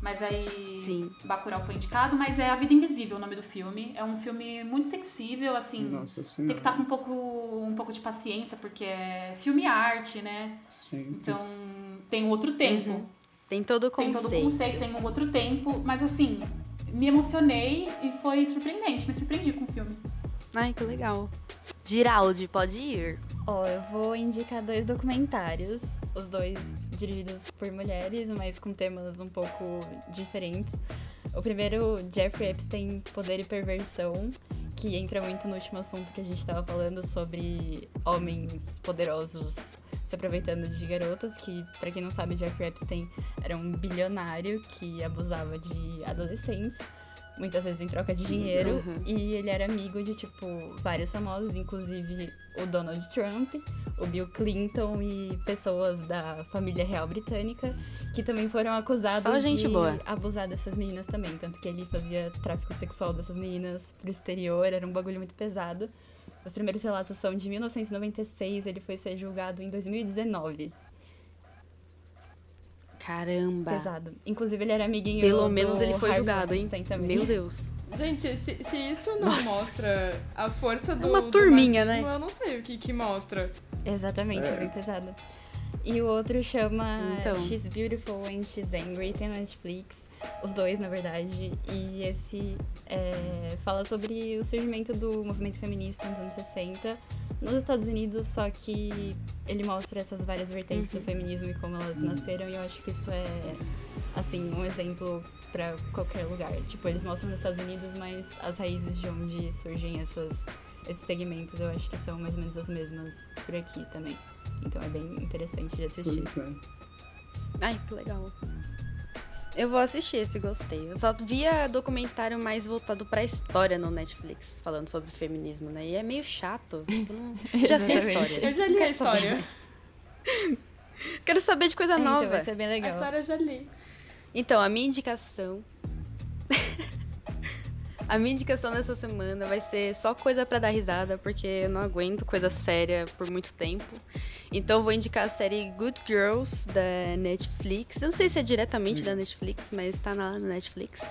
Mas aí Sim. Bacurau foi indicado, mas é A Vida Invisível o nome do filme. É um filme muito sensível, assim. Nossa tem senhora. que estar com um pouco, um pouco de paciência, porque é filme e arte, né? Sempre. Então tem um outro tempo. Uhum. Tem todo o Tem conceito. todo o conceito, tem um outro tempo, mas assim, me emocionei e foi surpreendente, me surpreendi com o filme. Ai, que legal. Giraldi, pode ir. Ó, eu vou indicar dois documentários, os dois dirigidos por mulheres, mas com temas um pouco diferentes. O primeiro, Jeffrey Epstein, Poder e Perversão, que entra muito no último assunto que a gente estava falando sobre homens poderosos se aproveitando de garotas, que, pra quem não sabe, Jeffrey Epstein era um bilionário que abusava de adolescentes muitas vezes em troca de dinheiro. Uhum. E ele era amigo de, tipo, vários famosos, inclusive o Donald Trump, o Bill Clinton e pessoas da família real britânica, que também foram acusados Só gente de boa. abusar dessas meninas também. Tanto que ele fazia tráfico sexual dessas meninas pro exterior, era um bagulho muito pesado. Os primeiros relatos são de 1996, ele foi ser julgado em 2019. Caramba. Pesado. Inclusive, ele era amiguinho Pelo do menos ele foi Harvey julgado, hein? Também. Meu Deus. Gente, se, se isso não mostra a força do. uma do turminha, machismo, né? Eu não sei o que, que mostra. Exatamente, é. É. bem pesado. E o outro chama Então. She's Beautiful and She's Angry, tem na Netflix. Os dois, na verdade. E esse é, fala sobre o surgimento do movimento feminista nos anos 60 nos Estados Unidos, só que ele mostra essas várias vertentes do feminismo e como elas nasceram. E eu acho que isso é, assim, um exemplo pra qualquer lugar. Tipo, eles mostram nos Estados Unidos, mas as raízes de onde surgem essas, esses segmentos eu acho que são mais ou menos as mesmas por aqui também. Então é bem interessante de assistir. Pois é. Ai, que legal. Eu vou assistir esse, gostei. Eu só via documentário mais voltado pra história no Netflix, falando sobre feminismo, né? E é meio chato. Tipo, não... Eu já sei a história. Eu já li a história. Quero saber de coisa É, nova. então vai ser bem A legal. história eu já li. Então, a minha indicação. A minha indicação dessa semana vai ser só coisa pra dar risada, porque eu não aguento coisa séria por muito tempo. Então, eu vou indicar a série Good Girls da Netflix. Eu não sei se é diretamente da Netflix, mas tá na Netflix.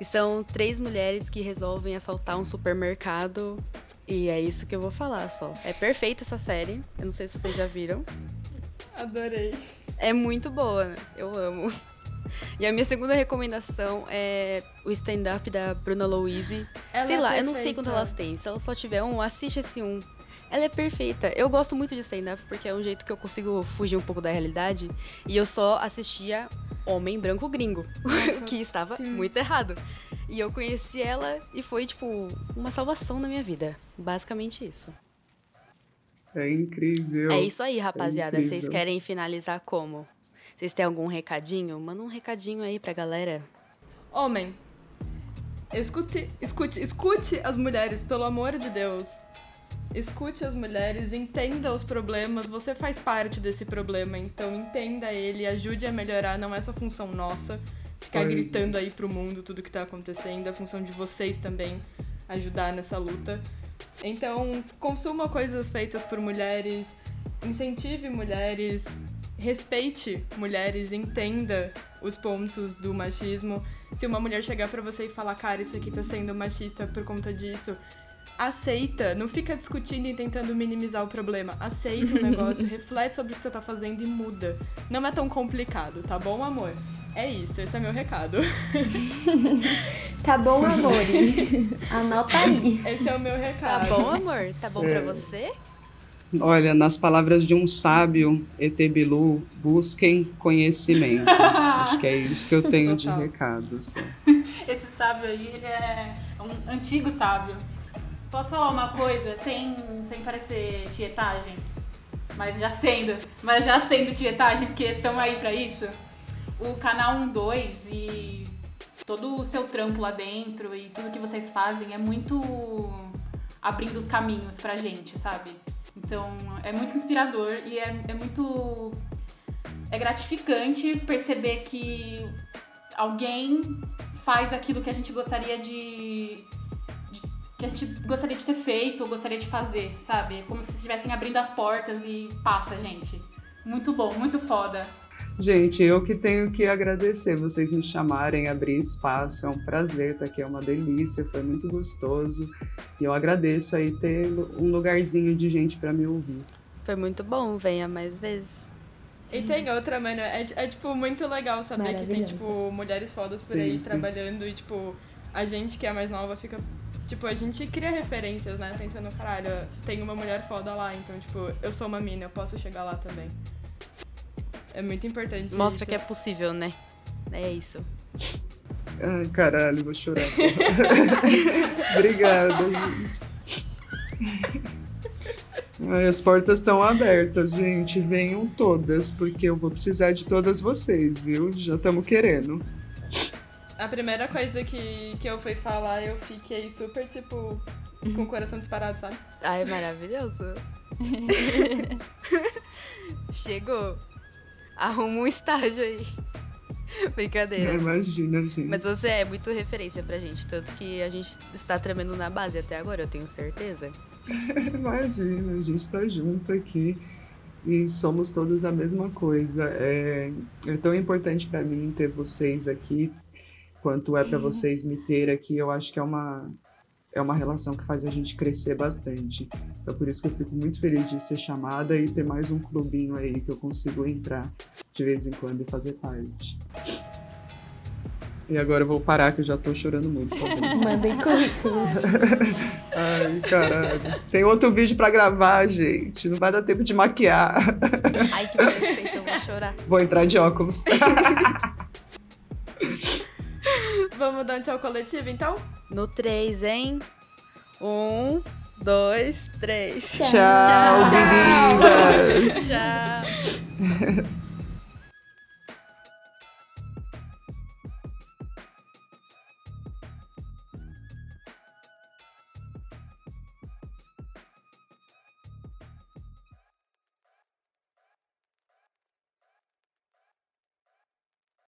E são três mulheres que resolvem assaltar um supermercado. E é isso que eu vou falar só. É perfeita essa série. Eu não sei se vocês já viram. Adorei. É muito boa, né? eu amo. E a minha segunda recomendação é o stand-up da Bruna Louise. Ela sei é lá, eu não sei perfeita. quanto elas têm. Se ela só tiver um, assiste esse um. Ela é perfeita. Eu gosto muito de stand-up porque é um jeito que eu consigo fugir um pouco da realidade. E eu só assistia Homem Branco Gringo, o que estava sim. muito errado. E eu conheci ela e foi, tipo, uma salvação na minha vida. Basicamente isso. É incrível. É isso aí, rapaziada. Vocês incrível. querem finalizar como? Vocês têm algum recadinho? Manda um recadinho aí pra galera. Homem, escute, escute, escute as mulheres, pelo amor de Deus. Escute as mulheres, entenda os problemas, você faz parte desse problema, então entenda ele, ajude a melhorar, não é sua função nossa ficar Pois é. gritando aí pro mundo tudo que tá acontecendo, é função de vocês também ajudar nessa luta. Então, consuma coisas feitas por mulheres, incentive mulheres, respeite mulheres, entenda os pontos do machismo. Se uma mulher chegar pra você e falar, cara, isso aqui tá sendo machista por conta disso, aceita, não fica discutindo e tentando minimizar o problema. Aceita o negócio, reflete sobre o que você tá fazendo e muda. Não é tão complicado, tá bom, amor? É isso, esse é meu recado. Tá bom, amor? Anota aí. Esse é o meu Tá recado. bom, amor? Tá bom É. pra você? Olha, nas palavras de um sábio, Etebilu, busquem conhecimento. Acho que é isso que eu tenho de recado. só. Esse sábio aí é um antigo sábio. Posso falar uma coisa sem, sem parecer tietagem? Mas já sendo, mas já sendo tietagem, porque estão aí pra isso. o canal 12 e todo o seu trampo lá dentro e tudo que vocês fazem é muito abrindo os caminhos pra gente, sabe? Então é muito inspirador e é, é muito. É gratificante perceber que alguém faz aquilo que a gente gostaria de, de, que a gente gostaria de ter feito ou gostaria de fazer, sabe? Como se estivessem abrindo as portas e passa, gente. Muito bom, muito foda. Gente, eu que tenho que agradecer vocês me chamarem, abrir espaço, é um prazer estar aqui, é uma delícia, foi muito gostoso. E eu agradeço aí ter um lugarzinho de gente para me ouvir. Foi muito bom, venha mais vezes. E tem outra, mano, é, é tipo muito legal saber que tem, tipo, mulheres fodas por aí trabalhando e, tipo, a gente que é mais nova fica. Tipo, a gente cria referências, né? Pensando, caralho, tem uma mulher foda lá, então, tipo, eu sou uma mina, eu posso chegar lá também. É muito importante. Mostra isso. que é possível, né? É isso. Ai, caralho, vou chorar. Obrigada, gente. As portas estão abertas, gente. Venham todas, porque eu vou precisar de todas vocês, viu? Já estamos querendo. A primeira coisa que, que eu fui falar, eu fiquei super, tipo, com o coração disparado, sabe? Ai, maravilhoso. Chegou. Arruma um estágio aí. Brincadeira. Imagina, gente. Mas você é muito referência pra gente, tanto que a gente está tremendo na base até agora, eu tenho certeza. Imagina, a gente tá junto aqui e somos todos a mesma coisa. É, é tão importante para mim ter vocês aqui quanto é para vocês me ter aqui. Eu acho que é uma é uma relação que faz a gente crescer bastante. Então por isso que eu fico muito feliz de ser chamada e ter mais um clubinho aí que eu consigo entrar de vez em quando e fazer parte. E agora eu vou parar que eu já tô chorando muito. Tá Mandem currículos. Ai, caralho. Tem outro vídeo pra gravar, gente. Não vai dar tempo de maquiar. Ai, que perfeito, eu vou chorar. Vou entrar de óculos. Vamos dar um tchau coletivo, então? No 3, hein? Um, dois, três. Tchau, meninas. Tchau.